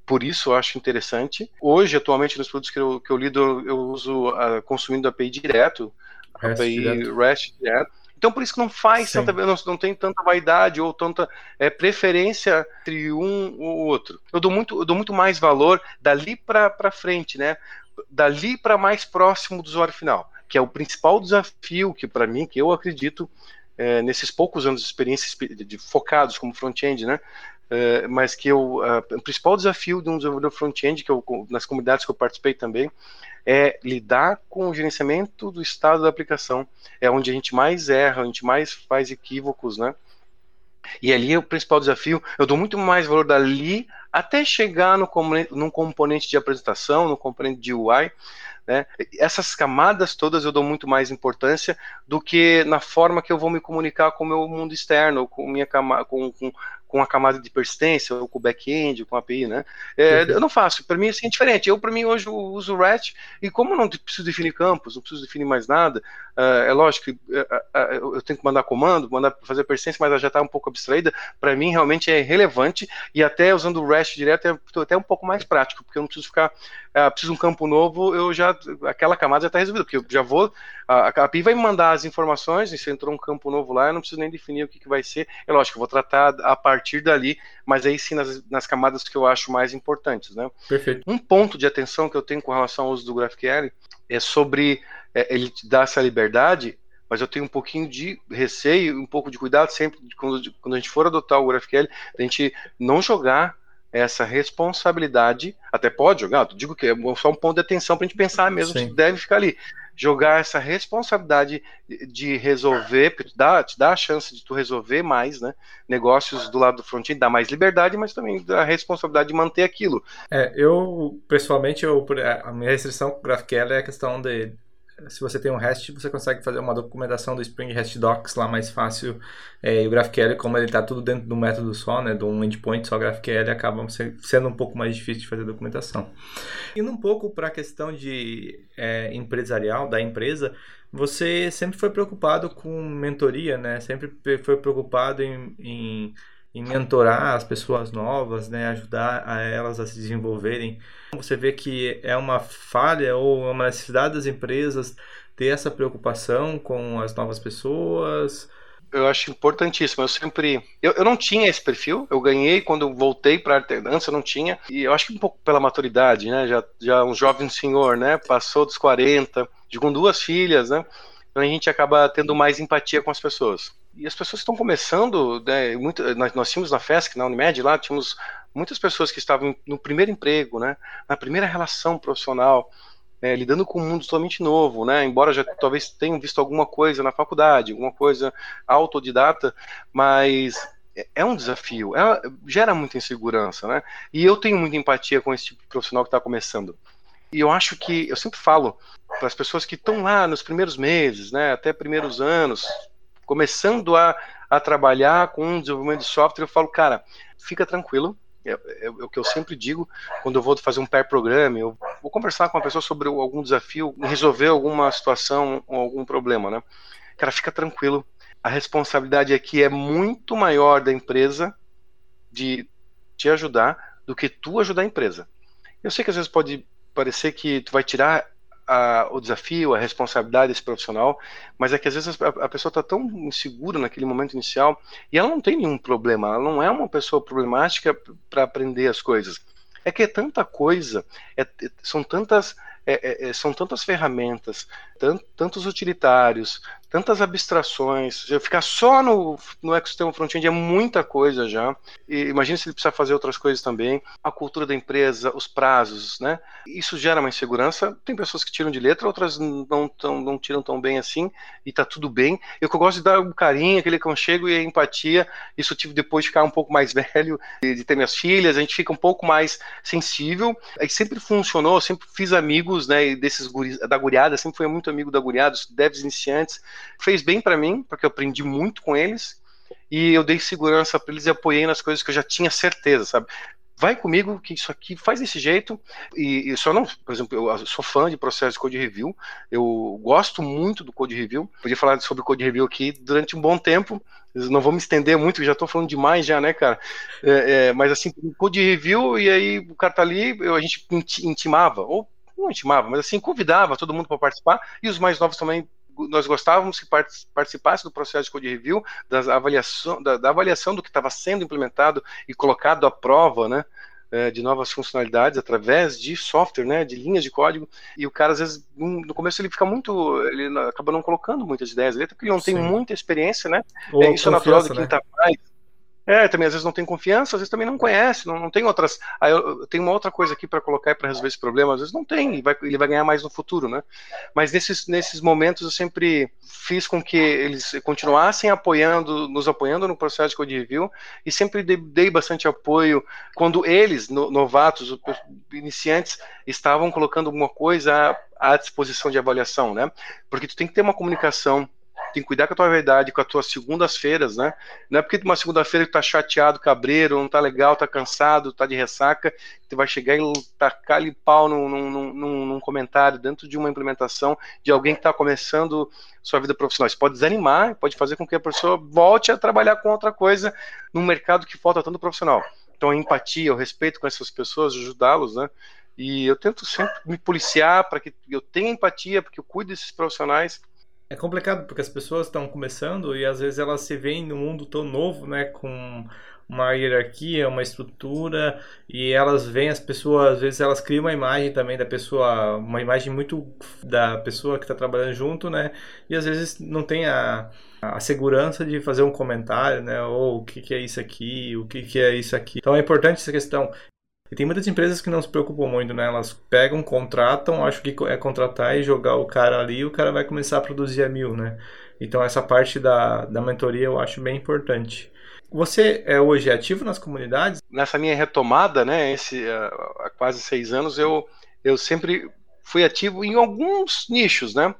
por isso eu acho interessante. Hoje, atualmente, nos produtos que eu, que eu lido, eu uso uh, consumindo API direto, REST API direto. REST direto. Então, por isso que não faz Sim. tanta, não, não tem tanta vaidade ou tanta é, preferência entre um ou outro. Eu dou muito, eu dou muito mais valor dali para frente, né? Dali para mais próximo do usuário final, que é o principal desafio que para mim, que eu acredito é, nesses poucos anos de experiência de, de focados como front-end, né? É, mas que eu, uh, o principal desafio de um desenvolvedor front-end, que eu, nas comunidades que eu participei também, é lidar com o gerenciamento do estado da aplicação. É onde a gente mais erra, a gente mais faz equívocos, né? E ali é o principal desafio. Eu dou muito mais valor dali até chegar no componente, num componente de apresentação, no componente de UI. Né? Essas camadas todas eu dou muito mais importância do que na forma que eu vou me comunicar com o meu mundo externo, com minha com, com, com a camada de persistência, ou com o back-end, ou com a API, né? É, eu não faço, para mim assim, é diferente. Eu, para mim, hoje eu uso o REST, e como eu não preciso definir campos, não preciso definir mais nada, uh, é lógico que uh, uh, eu tenho que mandar comando, mandar fazer persistência, mas ela já está um pouco abstraída, para mim realmente é relevante, e até usando o REST direto é até um pouco mais prático, porque eu não preciso ficar, preciso de um campo novo, eu já, aquela camada já está resolvida, porque eu já vou, a, a API vai me mandar as informações, e se entrou um campo novo lá, eu não preciso nem definir o que, que vai ser, é lógico, eu vou tratar a partir dali, mas aí sim nas, nas camadas que eu acho mais importantes. Né? Perfeito. Um ponto de atenção que eu tenho com relação ao uso do GraphQL é sobre é, ele te dar essa liberdade, mas eu tenho um pouquinho de receio, um pouco de cuidado sempre quando, quando a gente for adotar o GraphQL, a gente não jogar essa responsabilidade, até pode jogar, eu digo que é só um ponto de atenção para a gente pensar mesmo Sim. que deve ficar ali jogar essa responsabilidade de resolver, te dá, te dá a chance de tu resolver mais, né? Negócios do lado do front-end, dá mais liberdade, mas também dá a responsabilidade de manter aquilo. É, eu, pessoalmente, eu, a minha restrição com o GraphQL é a questão de se você tem um REST, você consegue fazer uma documentação do Spring REST Docs lá mais fácil. É, e o GraphQL, como ele está tudo dentro do método só, né, de um endpoint só GraphQL, acaba sendo um pouco mais difícil de fazer documentação. Indo um pouco para a questão de é, empresarial da empresa, você sempre foi preocupado com mentoria, né? Sempre foi preocupado em, em em mentorar as pessoas novas, né, ajudar a elas a se desenvolverem. Você vê que é uma falha ou uma necessidade das empresas ter essa preocupação com as novas pessoas. Eu acho importantíssimo. Eu sempre. Eu, eu não tinha esse perfil, eu ganhei quando voltei para a alternância, eu não tinha. E eu acho que um pouco pela maturidade, né? Já, já um jovem senhor, né? Passou dos 40, com duas filhas, né? Então a gente acaba tendo mais empatia com as pessoas e as pessoas estão começando, né, muito, nós, nós, tínhamos na FESC, na Unimed, lá tínhamos muitas pessoas que estavam no primeiro emprego, né, na primeira relação profissional, é, lidando com um mundo totalmente novo, né, embora já talvez tenham visto alguma coisa na faculdade, alguma coisa autodidata, mas é, é um desafio, é, gera muita insegurança, né, e eu tenho muita empatia com esse tipo de profissional que está começando. E eu acho que, eu sempre falo para as pessoas que estão lá nos primeiros meses, né, até primeiros anos, começando a, a trabalhar com desenvolvimento de software, eu falo, cara, fica tranquilo, é, é, é, o que eu sempre digo quando eu vou fazer um pair programa, eu vou conversar com uma pessoa sobre algum desafio, resolver alguma situação ou algum problema, né? Cara, fica tranquilo. A responsabilidade aqui é muito maior da empresa de te ajudar do que tu ajudar a empresa. Eu sei que às vezes pode parecer que tu vai tirar a, o desafio, a responsabilidade desse profissional, mas é que às vezes a, a pessoa está tão insegura naquele momento inicial e ela não tem nenhum problema, ela não é uma pessoa problemática para aprender as coisas. É que é tanta coisa, é, é são tantas é, é, é, são tantas ferramentas, tant, tantos utilitários, tantas abstrações. Ficar só no, no ecossistema front-end é muita coisa já. E imagine se ele precisar fazer outras coisas também. A cultura da empresa, os prazos, né? Isso gera uma insegurança. Tem pessoas que tiram de letra, outras não, tão, não tiram tão bem assim, e tá tudo bem. Eu que eu gosto de dar um carinho, aquele conchego e a empatia. Isso eu tive depois de ficar um pouco mais velho, de ter minhas filhas, a gente fica um pouco mais sensível. Aí sempre funcionou, sempre fiz amigos amigos, né, desses guris, da guriada, sempre fui muito amigo da guriada, dos devs iniciantes, fez bem para mim, porque eu aprendi muito com eles, e eu dei segurança para eles e apoiei nas coisas que eu já tinha certeza, sabe? Vai comigo que isso aqui faz desse jeito, e, e só não, por exemplo, eu sou fã de processo de code review, eu gosto muito do code review, podia falar sobre code review aqui durante um bom tempo, não vou me estender muito, já estou falando demais já, né, cara? É, é, mas assim, code review, e aí o cara tá ali, eu, a gente intimava, ou não intimava, mas assim, convidava todo mundo para participar, e os mais novos também nós gostávamos que participasse do processo de code review, das avaliação, da, da avaliação do que estava sendo implementado e colocado à prova, né, é, de novas funcionalidades através de software, né, de linhas de código. E o cara às vezes no começo ele fica muito, ele acaba não colocando muitas ideias porque ele não Sim. tem muita experiência, né? é, isso é natural de quem está né? mais é, também às vezes não tem confiança, às vezes também não conhece, não, não tem outras. Aí eu, eu tenho uma outra coisa aqui para colocar para resolver esse problema, às vezes não tem, ele vai, ele vai ganhar mais no futuro, né? Mas nesses, nesses momentos eu sempre fiz com que eles continuassem apoiando, nos apoiando no processo de code review e sempre dei, dei bastante apoio quando eles, no, novatos, iniciantes, estavam colocando alguma coisa à, à disposição de avaliação, né? Porque tu tem que ter uma comunicação tem que cuidar com a tua verdade, com as tuas segundas-feiras, né? Não é porque uma segunda-feira tu tá chateado, cabreiro, não tá legal, tá cansado, tá de ressaca, tu vai chegar e tacar ali pau num, num, num, num comentário dentro de uma implementação de alguém que está começando sua vida profissional. Isso pode desanimar, pode fazer com que a pessoa volte a trabalhar com outra coisa num mercado que falta tanto profissional. Então a empatia, o respeito com essas pessoas, ajudá-los, né? E eu tento sempre me policiar para que eu tenha empatia, porque eu cuido desses profissionais é complicado porque as pessoas estão começando e às vezes elas se veem num mundo tão novo, né, com uma hierarquia, uma estrutura e elas veem as pessoas, às vezes elas criam uma imagem também da pessoa, uma imagem muito da pessoa que está trabalhando junto, né, e às vezes não tem a, a segurança de fazer um comentário, né, ou o que, que é isso aqui, o que, que é isso aqui. Então é importante essa questão. E tem muitas empresas que não se preocupam muito, né? Elas pegam, contratam, acham que é contratar e jogar o cara ali e o cara vai começar a produzir a mil, né? Então essa parte da, da mentoria eu acho bem importante. Você é hoje ativo nas comunidades? Nessa minha retomada, né, esse, há quase seis anos, eu, eu sempre fui ativo em alguns nichos, né?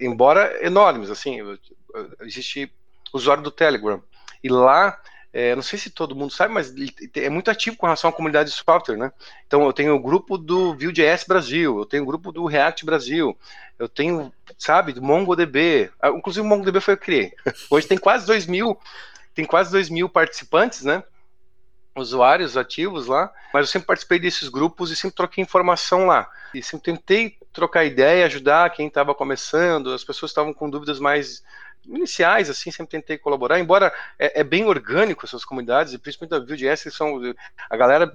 Embora enormes, assim, existe usuário do Telegram. E lá é, não sei se todo mundo sabe, mas é muito ativo com relação à comunidade de software, né? Então eu tenho o grupo do Vue.js Brasil, eu tenho o grupo do React Brasil, eu tenho, sabe, do MongoDB. Ah, inclusive o MongoDB foi eu que criei. Hoje tem quase 2 mil, tem quase 2 mil participantes, né? Usuários ativos lá, mas eu sempre participei desses grupos e sempre troquei informação lá. E sempre tentei trocar ideia, ajudar quem estava começando, as pessoas estavam com dúvidas mais iniciais, assim, sempre tentei colaborar, embora é, é bem orgânico essas comunidades, e principalmente da Vue.js, são, a galera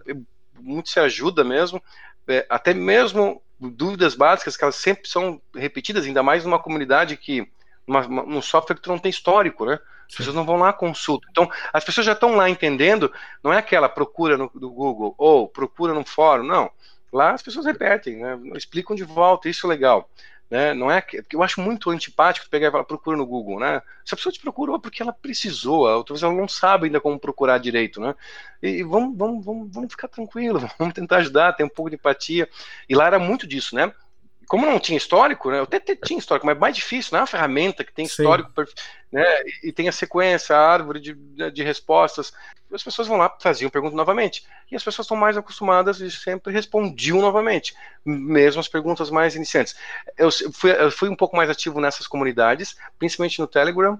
muito se ajuda mesmo, é, até mesmo dúvidas básicas que elas sempre são repetidas, ainda mais numa comunidade que, numa, num software que tu não tem histórico, né? As pessoas não vão lá consulta. Então, as pessoas já estão lá entendendo, não é aquela procura no, no Google ou procura no fórum, não. Lá as pessoas repetem, né? explicam de volta, isso é legal. Né? Não é que eu acho muito antipático pegar e falar procura no Google, né? Se a pessoa te procurou é porque ela precisou, talvez ela não sabe ainda como procurar direito, né? E vamos, vamos, vamos, vamos ficar tranquilo, vamos tentar ajudar, ter um pouco de empatia. E lá era muito disso, né? Como não tinha histórico, né? Eu até, até tinha histórico, mas é mais difícil, não é uma ferramenta que tem histórico, né? E, tem a sequência, a árvore de, de respostas. As pessoas vão lá, faziam pergunta novamente. E as pessoas estão mais acostumadas e sempre respondiam novamente, mesmo as perguntas mais iniciantes. Eu fui, eu fui um pouco mais ativo nessas comunidades, principalmente no Telegram.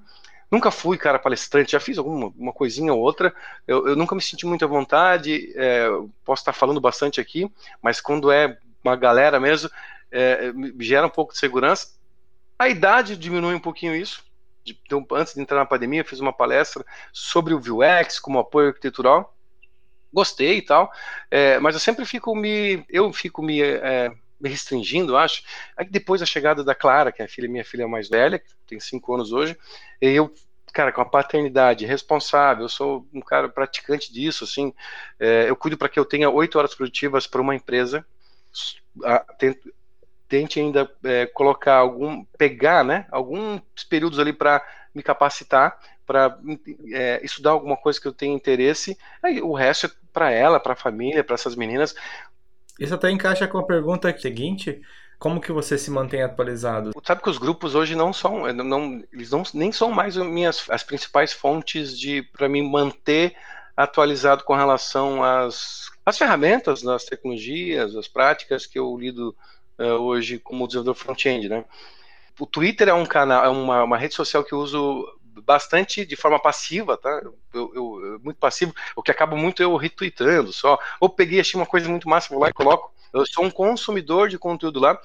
Nunca fui, cara, palestrante, já fiz alguma uma coisinha ou outra. Eu, eu nunca me senti muito à vontade. É, posso estar falando bastante aqui, mas quando é uma galera mesmo, é, gera um pouco de segurança. A idade diminui um pouquinho isso. Então, antes de entrar na pandemia, fiz uma palestra sobre o Vuex como apoio arquitetural. Gostei e tal, é, mas eu sempre fico me, eu fico me, é, me restringindo, acho. Aí depois da chegada da Clara, que é a filha, minha filha mais velha, que tem cinco anos hoje, eu cara, com a paternidade responsável, eu sou um cara praticante disso, assim, é, eu cuido para que eu tenha oito horas produtivas para uma empresa, tente ainda é, colocar algum, pegar, né, alguns períodos ali para me capacitar, para é, estudar alguma coisa que eu tenho interesse, aí o resto é para ela, para a família, para essas meninas. Isso até encaixa com a pergunta seguinte, como que você se mantém atualizado? Sabe que os grupos hoje não são, é, não, eles não, nem são mais minhas, as principais fontes de para me manter atualizado com relação às, às ferramentas, às tecnologias, às práticas que eu lido uh, hoje como desenvolvedor front-end, né? O Twitter é um canal, é uma, uma rede social que eu uso bastante de forma passiva, tá? Eu, eu, muito passivo, o que acaba muito eu retweetando só. Ou peguei, achei uma coisa muito massa, vou lá e coloco. Eu sou um consumidor de conteúdo lá,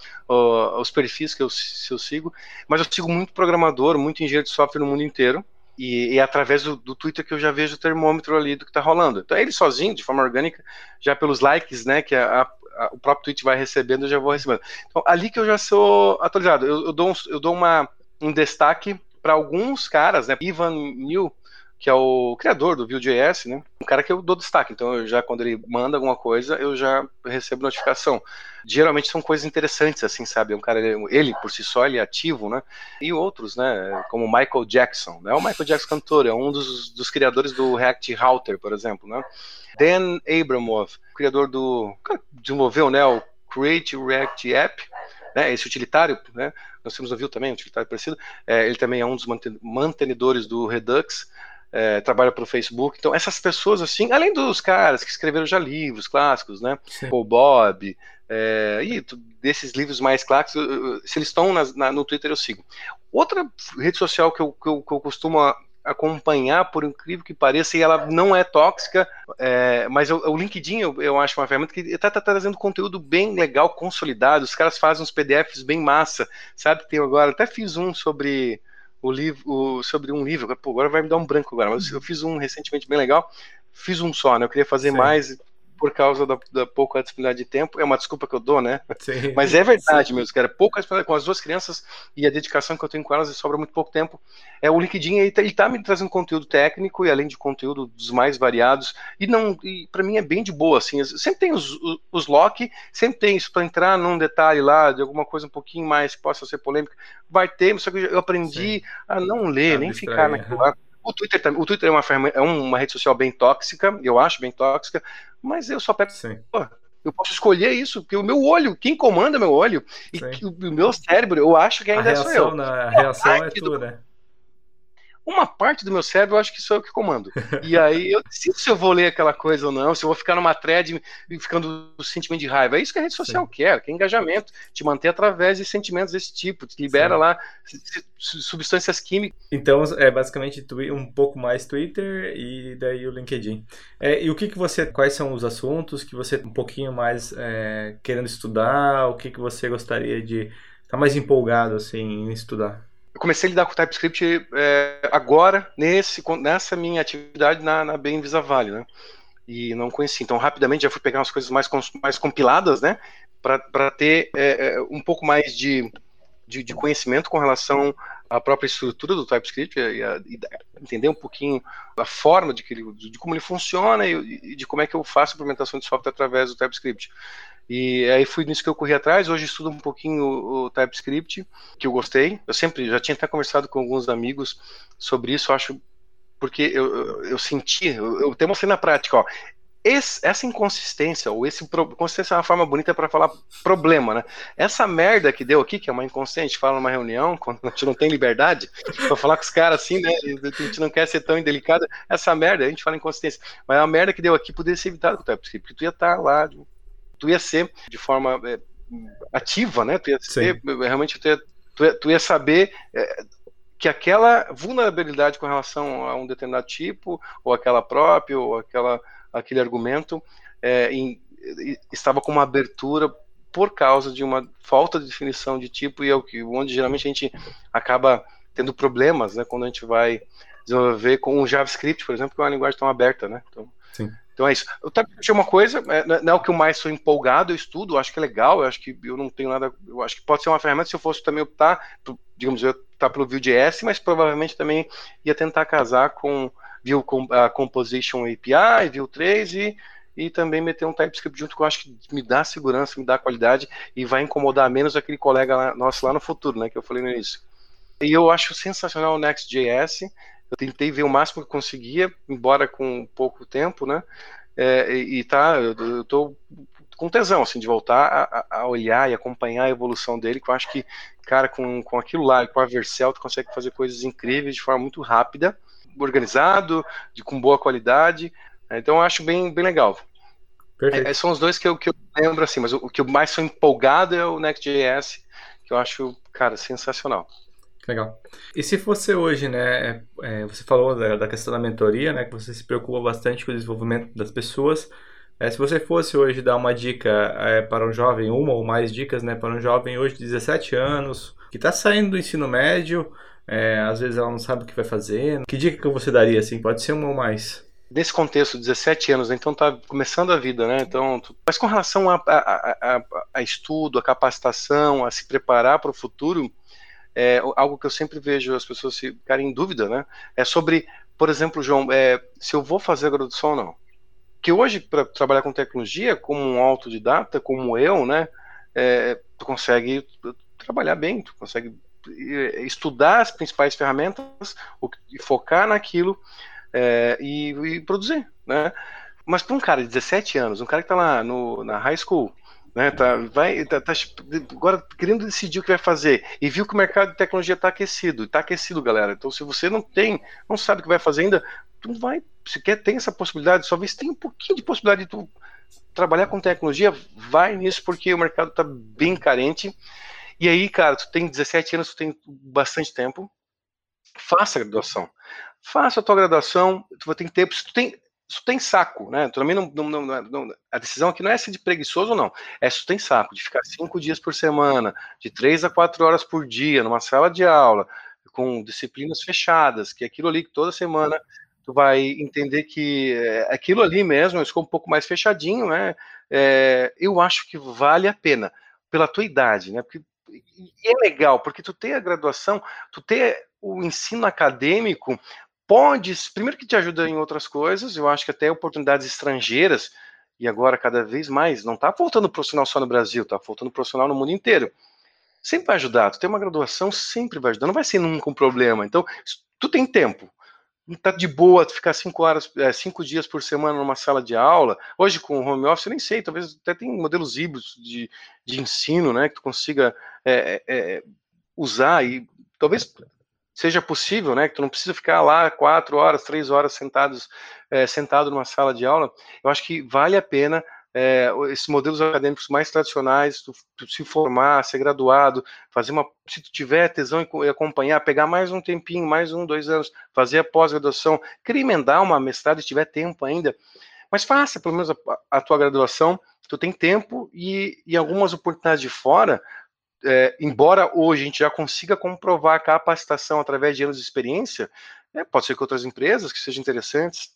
os perfis que eu, eu, sigo, mas eu sigo muito programador, muito engenheiro de software no mundo inteiro. E, e através do, do, Twitter que eu já vejo o termômetro ali do que está rolando. Então, ele sozinho, de forma orgânica, já pelos likes, né, que a, a, o próprio tweet vai recebendo, eu já vou recebendo. Então, ali que eu já sou atualizado. Eu, eu dou, um, eu dou uma, um destaque para alguns caras, né? Ivan New, que é o criador do Vue.js, né? Um cara que eu dou destaque. Então, eu já quando ele manda alguma coisa, eu já recebo notificação. Geralmente são coisas interessantes, assim, sabe? Um cara, ele por si só, ele é ativo, né? E outros, né? Como Michael Jackson, né? O Michael Jackson cantor, é um dos, dos criadores do React Router, por exemplo, né? Dan Abramov, criador do. desenvolveu né, o Create React App, né, esse utilitário, né, nós temos o Vue também, um utilitário parecido, é, ele também é um dos mantenedores do Redux, é, trabalha para o Facebook. Então, essas pessoas, assim, além dos caras que escreveram já livros clássicos, né? O Bob, é, e desses livros mais clássicos, se eles estão no Twitter, eu sigo. Outra rede social que eu, que eu, que eu costumo acompanhar, por incrível que pareça, e ela não é tóxica, é, mas o, o LinkedIn eu, eu, acho uma ferramenta que está tá trazendo conteúdo bem legal, consolidado, os caras fazem uns PDFs bem massa, sabe? Tem agora, até fiz um sobre o livro, sobre um livro, pô, agora vai me dar um branco agora, mas eu fiz um recentemente bem legal, fiz um só, né? Eu queria fazer Sim. mais, por causa da, da, pouca disponibilidade de tempo. É uma desculpa que eu dou, né? Sim, Mas é verdade sim. mesmo, cara. Pouca com as duas crianças e a dedicação que eu tenho com elas, e sobra muito pouco tempo. É o LinkedIn, ele tá, ele tá me trazendo conteúdo técnico e além de conteúdo dos mais variados. E não, e para mim é bem de boa, assim. Sempre tem os, os, os lock, sempre tem isso para entrar num detalhe lá de alguma coisa um pouquinho mais que possa ser polêmica. Vai ter, só que eu aprendi sim. a não ler, nem ficar naquilo lá. O Twitter, o Twitter é uma, é uma rede social bem tóxica, eu acho bem tóxica, mas eu só pego. Pô, eu posso escolher isso, porque o meu olho, quem comanda meu olho, e o meu cérebro, eu acho que ainda a reação, sou eu. Na, a reação é tua, né? Uma parte do meu cérebro eu acho que sou eu que comando. E aí eu decido se eu vou ler aquela coisa ou não, se eu vou ficar numa thread ficando o sentimento de raiva. É isso que a rede social Sim. quer, que é engajamento, te manter através de sentimentos desse tipo, te libera Sim. lá substâncias químicas. Então é basicamente um pouco mais Twitter e daí o LinkedIn. É, e o que, que você, quais são os assuntos que você um pouquinho mais é, querendo estudar, o que, que você gostaria de estar tá mais empolgado assim em estudar? Eu comecei a lidar com TypeScript é, agora, nesse, nessa minha atividade na, na Visa Vale, né? E não conheci. Então, rapidamente já fui pegar umas coisas mais, mais compiladas, né? Para ter é, um pouco mais de, de, de, conhecimento com relação à própria estrutura do TypeScript e, a, e entender um pouquinho a forma de, que ele, de como ele funciona e, e de como é que eu faço a implementação de software através do TypeScript. E aí foi nisso que eu corri atrás. Hoje estudo um pouquinho o, TypeScript, que eu gostei. Eu sempre já tinha até conversado com alguns amigos sobre isso. Acho porque eu, eu, senti, eu, eu até mostrei na prática, ó. Esse, essa inconsistência, ou esse consistência é uma forma bonita para falar problema, né? Essa merda que deu aqui, que é uma inconsciente, fala numa reunião, quando a gente não tem liberdade, para falar com os caras assim, né? A gente não quer ser tão indelicado, essa merda, a gente fala inconsistência, mas a merda que deu aqui poderia ser evitada com o TypeScript, porque tu ia estar tá lá tu ia ser de forma é, ativa, né? Tu ia ser, realmente tu ia, tu ia, tu ia saber é, que aquela vulnerabilidade com relação a um determinado tipo, ou aquela própria, ou aquela, aquele argumento, é, em, estava com uma abertura por causa de uma falta de definição de tipo e é o que onde geralmente a gente acaba tendo problemas, né, quando a gente vai desenvolver com o JavaScript, por exemplo, que é uma linguagem tão aberta, né? Então, Sim. Então é isso. O TypeScript é uma coisa, é, não é o que eu mais sou empolgado, eu estudo, eu acho que é legal, eu acho que eu não tenho nada, eu acho que pode ser uma ferramenta se eu fosse também optar, digamos, eu optar pelo Vue.js, mas provavelmente também ia tentar casar com Vue a Composition API, Vue 3 e, e também meter um TypeScript junto que eu acho que me dá segurança, me dá qualidade e vai incomodar menos aquele colega lá, nosso lá no futuro, né, que eu falei no início. E eu acho sensacional o Next.js, eu tentei ver o máximo que conseguia, embora com pouco tempo, né? É, e, e tá, eu, eu tô com tesão, assim, de voltar a, a, olhar e acompanhar a evolução dele, que eu acho que, cara, com, com aquilo lá, com a Vercel, tu consegue fazer coisas incríveis de forma muito rápida, organizado, de, com boa qualidade, então eu acho bem, bem legal. É, são os dois que eu, que eu lembro, assim, mas o, o que eu mais sou empolgado é o Next.js, que eu acho, cara, sensacional. Legal. E se fosse hoje, né? É, você falou da, da, questão da mentoria, né? Que você se preocupa bastante com o desenvolvimento das pessoas. É, se você fosse hoje dar uma dica é, para um jovem, uma ou mais dicas, né? Para um jovem hoje de 17 anos, que está saindo do ensino médio, é, às vezes ela não sabe o que vai fazer. Que dica que você daria, assim? Pode ser uma ou mais. Nesse contexto, 17 anos, né? então tá começando a vida, né? Então, mas com relação a, a, a, a estudo, a capacitação, a se preparar para o futuro, é, algo que eu sempre vejo as pessoas ficarem em dúvida, né? É sobre, por exemplo, João, é, se eu vou fazer a graduação ou não. Que hoje, para trabalhar com tecnologia, como um autodidata, como eu, né? É, tu consegue trabalhar bem, tu consegue é, estudar as principais ferramentas, e focar naquilo é, e, e, produzir, né? Mas para um cara de 17 anos, um cara que está lá no, na high school, né? Tá, vai, tá, tá, agora querendo decidir o que vai fazer e viu que o mercado de tecnologia está aquecido, está aquecido, galera. Então, se você não tem, não sabe o que vai fazer ainda, tu vai, se quer tem essa possibilidade, só vê se tem um pouquinho de possibilidade de tu trabalhar com tecnologia, vai nisso porque o mercado está bem carente. E aí, cara, tu tem 17 anos, tu tem bastante tempo. Faça a graduação. Faça a tua graduação, tu vai ter tempo. Se tu tem, isso tem saco, né? Também não, não, não, a decisão aqui não é ser de preguiçoso ou não, é se tem saco de ficar cinco dias por semana, de três a quatro horas por dia, numa sala de aula, com disciplinas fechadas, que é aquilo ali que toda semana tu vai entender que é, aquilo ali mesmo ficou um pouco mais fechadinho, né? É, eu acho que vale a pena pela tua idade, né? Porque e é legal, porque tu ter a graduação, tu ter o ensino acadêmico, pode, primeiro que te ajuda em outras coisas, eu acho que até oportunidades estrangeiras, e agora cada vez mais, não está faltando profissional só no Brasil, está faltando profissional no mundo inteiro. Sempre vai ajudar, tu ter uma graduação sempre vai ajudar, não vai ser nunca um problema. Então, tu tem tempo, tá de boa ficar cinco horas, é, cinco dias por semana numa sala de aula. Hoje com home office, eu nem sei, talvez até tem modelos híbridos de, de ensino, né, que tu consiga é, é, usar e talvez seja possível, né, que tu não precisa ficar lá quatro horas, três horas sentados, é, sentado numa sala de aula. Eu acho que vale a pena é, esses modelos acadêmicos mais tradicionais, tu, tu, se formar, ser graduado, fazer uma, se tu tiver tesão em acompanhar, pegar mais um tempinho, mais um, dois anos, fazer a pós-graduação, querer emendar uma mestrado se tiver tempo ainda, mas faça pelo menos a, a tua graduação, tu tem tempo e, e algumas oportunidades de fora, é, embora hoje a gente já consiga comprovar capacitação através de anos de experiência, é, pode ser que outras empresas que sejam interessantes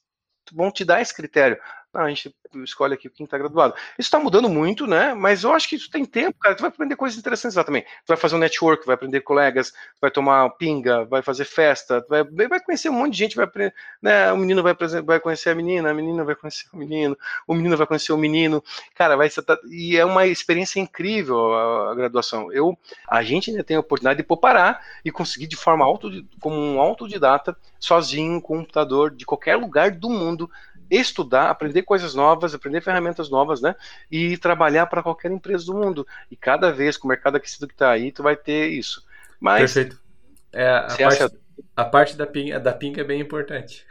vão te dar esse critério. Não, a gente escolhe aqui quem está graduado. Isso está mudando muito, né? Mas eu acho que isso tem tempo, cara. Tu vai aprender coisas interessantes lá também. Tu vai fazer um network, vai aprender colegas, vai tomar pinga, vai fazer festa, vai, vai conhecer um monte de gente, vai aprender, né? O menino vai, vai conhecer a menina, a menina vai conhecer o menino, o menino vai conhecer o menino. Cara, vai ser, e é uma experiência incrível a, a graduação. Eu, a gente ainda tem a oportunidade de parar e conseguir de forma auto, como um autodidata, sozinho, com um computador, de qualquer lugar do mundo, estudar, aprender coisas novas, aprender ferramentas novas, né? E trabalhar para qualquer empresa do mundo. E cada vez com o mercado aquecido que está aí, tu vai ter isso. Mas Perfeito. É, a, parte, acha... a parte da pinga, da pinga é bem importante.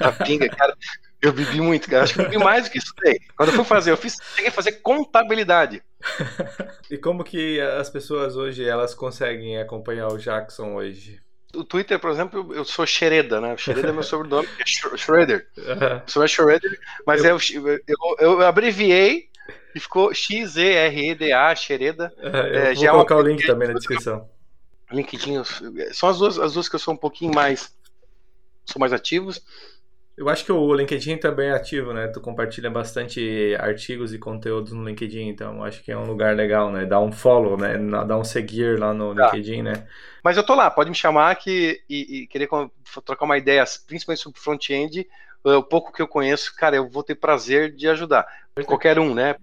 A, a pinga, cara, eu bebi muito, cara. Acho que eu bebi mais do que estudei. Quando eu fui fazer, eu fiz, cheguei a fazer contabilidade. e como que as pessoas hoje elas conseguem acompanhar o Jackson hoje? O Twitter, por exemplo, eu sou Xereda, né? Xereda é meu sobrenome, é Schroeder. Uhum. Sou Schroeder, mas eu... É, eu, eu, eu abreviei e ficou X-E-R-E-D-A, Xereda. Uhum, é, vou colocar o link também na descrição. LinkedIn, são as duas, as duas que eu sou um pouquinho mais, sou mais ativos. Eu acho que o LinkedIn também é ativo, né? Tu compartilha bastante artigos e conteúdos no LinkedIn, então acho que é um lugar legal, né? Dá um follow, né? Dá um seguir lá no tá. LinkedIn, né? Mas eu tô lá, pode me chamar que, e, e querer trocar uma ideia, principalmente sobre front-end, o pouco que eu conheço, cara, eu vou ter prazer de ajudar. Qualquer um, né?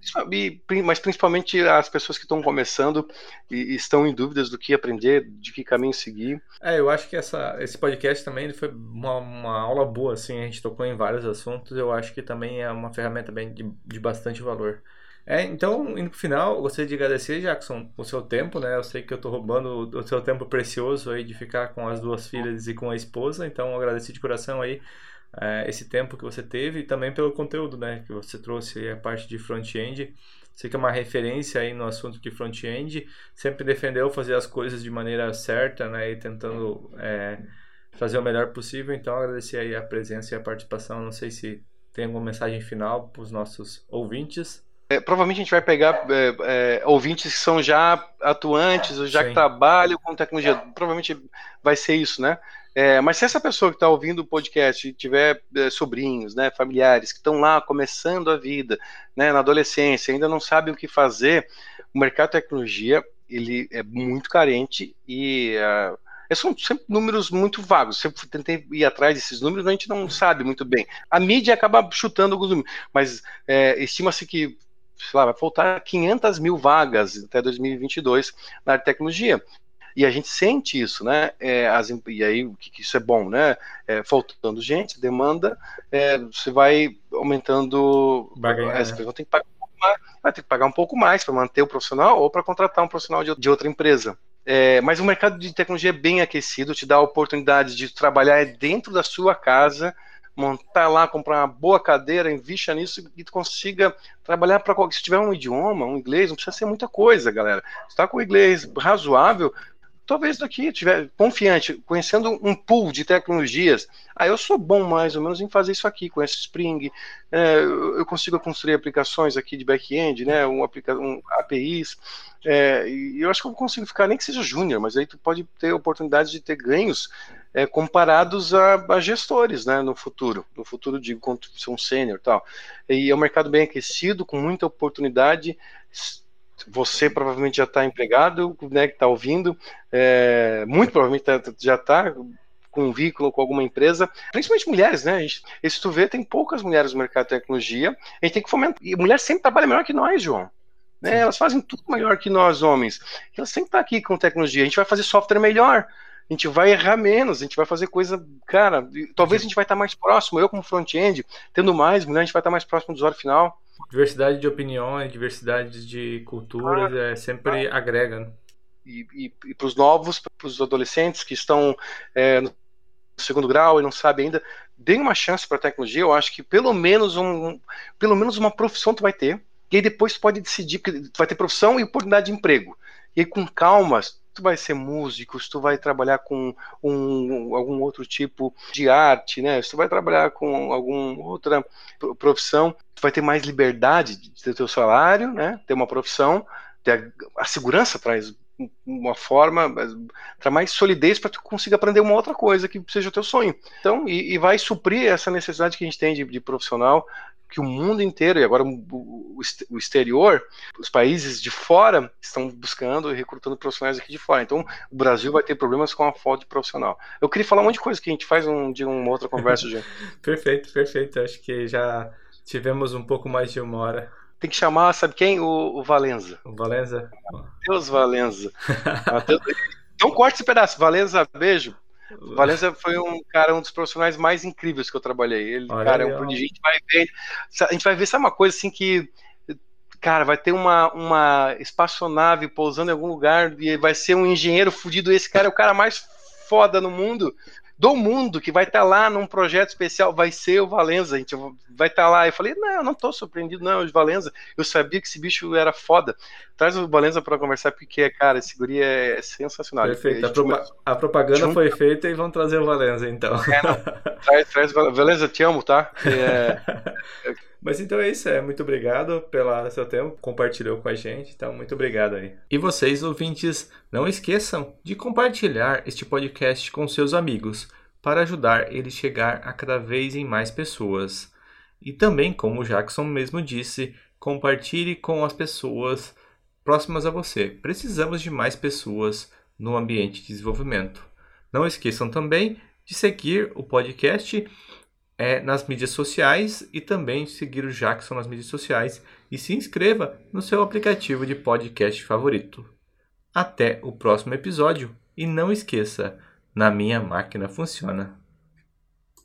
Mas principalmente as pessoas que estão começando e estão em dúvidas do que aprender, de que caminho seguir. É, eu acho que essa, esse podcast também foi uma, uma aula boa, assim, a gente tocou em vários assuntos, eu acho que também é uma ferramenta bem de, de bastante valor. É, então, indo pro final, gostaria de agradecer, Jackson, o seu tempo, né? Eu sei que eu tô roubando o seu tempo precioso aí de ficar com as duas filhas e com a esposa, então agradecer de coração aí é, esse tempo que você teve e também pelo conteúdo, né? Que você trouxe a parte de front-end. Você que é uma referência aí no assunto de front-end, sempre defendeu fazer as coisas de maneira certa, né? E tentando é, fazer o melhor possível. Então, agradecer aí a presença e a participação. Não sei se tem alguma mensagem final para os nossos ouvintes. É, provavelmente a gente vai pegar é, é, ouvintes que são já atuantes, ou já Sim. que trabalham com tecnologia. Provavelmente vai ser isso, né? É, mas se essa pessoa que está ouvindo o podcast tiver é, sobrinhos, né, familiares que estão lá começando a vida, né, na adolescência, ainda não sabem o que fazer, o mercado de tecnologia ele é muito carente e uh, são sempre números muito vagos. Sempre tentei ir atrás desses números, mas a gente não sabe muito bem. A mídia acaba chutando alguns números, mas é, estima-se que lá, vai faltar 500 mil vagas até 2022 na área de tecnologia. E a gente sente isso, né? É, as, e aí, o que, que, isso é bom, né? É, faltando gente, demanda, é, você vai aumentando. Baganhar, as né? ter que pagar um pouco mais, vai ter que pagar um pouco mais para manter o profissional ou para contratar um profissional de, de outra empresa. É, mas o mercado de tecnologia é bem aquecido, te dá a oportunidade de trabalhar dentro da sua casa, montar lá, comprar uma boa cadeira, invista nisso e tu consiga trabalhar para qualquer. Se tiver um idioma, um inglês, não precisa ser muita coisa, galera. Se está com inglês razoável, talvez daqui tiver confiante, conhecendo um pool de tecnologias, aí ah, eu sou bom mais ou menos em fazer isso aqui, com esse Spring, é, eu consigo construir aplicações aqui de back-end, né, um, aplica um APIs, é, e eu acho que eu consigo ficar, nem que seja júnior, mas aí tu pode ter oportunidade de ter ganhos é, comparados a, a, gestores, né, no futuro, no futuro de construção sênior tal. E é um mercado bem aquecido, com muita oportunidade. Você provavelmente já está empregado, né, que está ouvindo, é, muito provavelmente tá, já está com um veículo, com alguma empresa, principalmente mulheres, né? A gente, se tu vê, tem poucas mulheres no mercado de tecnologia, a gente tem que fomentar. E mulher sempre trabalha melhor que nós, João. Né? Elas fazem tudo melhor que nós, homens. Elas sempre estão tá aqui com tecnologia. A gente vai fazer software melhor a gente vai errar menos, a gente vai fazer coisa, cara, talvez a gente vai estar mais próximo, eu como front-end, tendo mais, né, a gente vai estar mais próximo do usuário final. Diversidade de opiniões, diversidade de culturas, ah, é, sempre ah, agrega. Né? E, e, e para os novos, para os adolescentes que estão é, no segundo grau e não sabem ainda, deem uma chance para a tecnologia, eu acho que pelo menos, um, pelo menos uma profissão tu vai ter, e aí depois tu pode decidir, que tu vai ter profissão e oportunidade de emprego. E aí com calma, tu vai ser músico, se tu vai trabalhar com um, algum outro tipo de arte, né? Se tu vai trabalhar com alguma outra profissão, tu vai ter mais liberdade de ter teu salário, né? Ter uma profissão, ter a, a segurança traz uma forma, para mais solidez para tu conseguir aprender uma outra coisa que seja o teu sonho. Então, e, e vai suprir essa necessidade que a gente tem de, de profissional que o mundo inteiro, e agora o exterior, os países de fora estão buscando e recrutando profissionais aqui de fora. Então, o Brasil vai ter problemas com a falta de profissional. Eu queria falar um monte de coisa que a gente faz um, de uma outra conversa, já. perfeito, perfeito. Acho que já tivemos um pouco mais de uma hora. Tem que chamar, sabe quem? O, o Valenza. O Valenza? Deus Valenza. Mateus... Não corte esse pedaço. Valenza, beijo. Valença foi um cara, um dos profissionais mais incríveis que eu trabalhei. Ele, Olha cara, é um prodígio. A gente vai ver, a gente vai ver, sabe uma coisa assim que, cara, vai ter uma, uma espaçonave pousando em algum lugar e vai ser um engenheiro fudido. Esse cara é o cara mais foda no mundo do mundo que vai estar tá lá num projeto especial, vai ser o Valenza, a gente vai estar tá lá. Eu falei, não, eu não estou surpreendido, não, o Valenza, eu sabia que esse bicho era foda. Traz o Valenza para conversar, porque, cara, esse guri é sensacional. Perfeito, a, propa a, propaganda junta... foi feita e vão trazer o Valenza, então. É, traz, traz, Valenza, te amo, tá? É... Mas então é isso, é. Muito obrigado pelo seu tempo, compartilhou com a gente, então muito obrigado aí. E vocês, ouvintes, não esqueçam de compartilhar este podcast com seus amigos para ajudar ele a chegar a cada vez em mais pessoas. E também, como o Jackson mesmo disse, compartilhe com as pessoas próximas a você. Precisamos de mais pessoas no ambiente de desenvolvimento. Não esqueçam também de seguir o podcast é, nas mídias sociais e também seguir o Jackson nas mídias sociais e se inscreva no seu aplicativo de podcast favorito. Até o próximo episódio e não esqueça, na minha máquina funciona.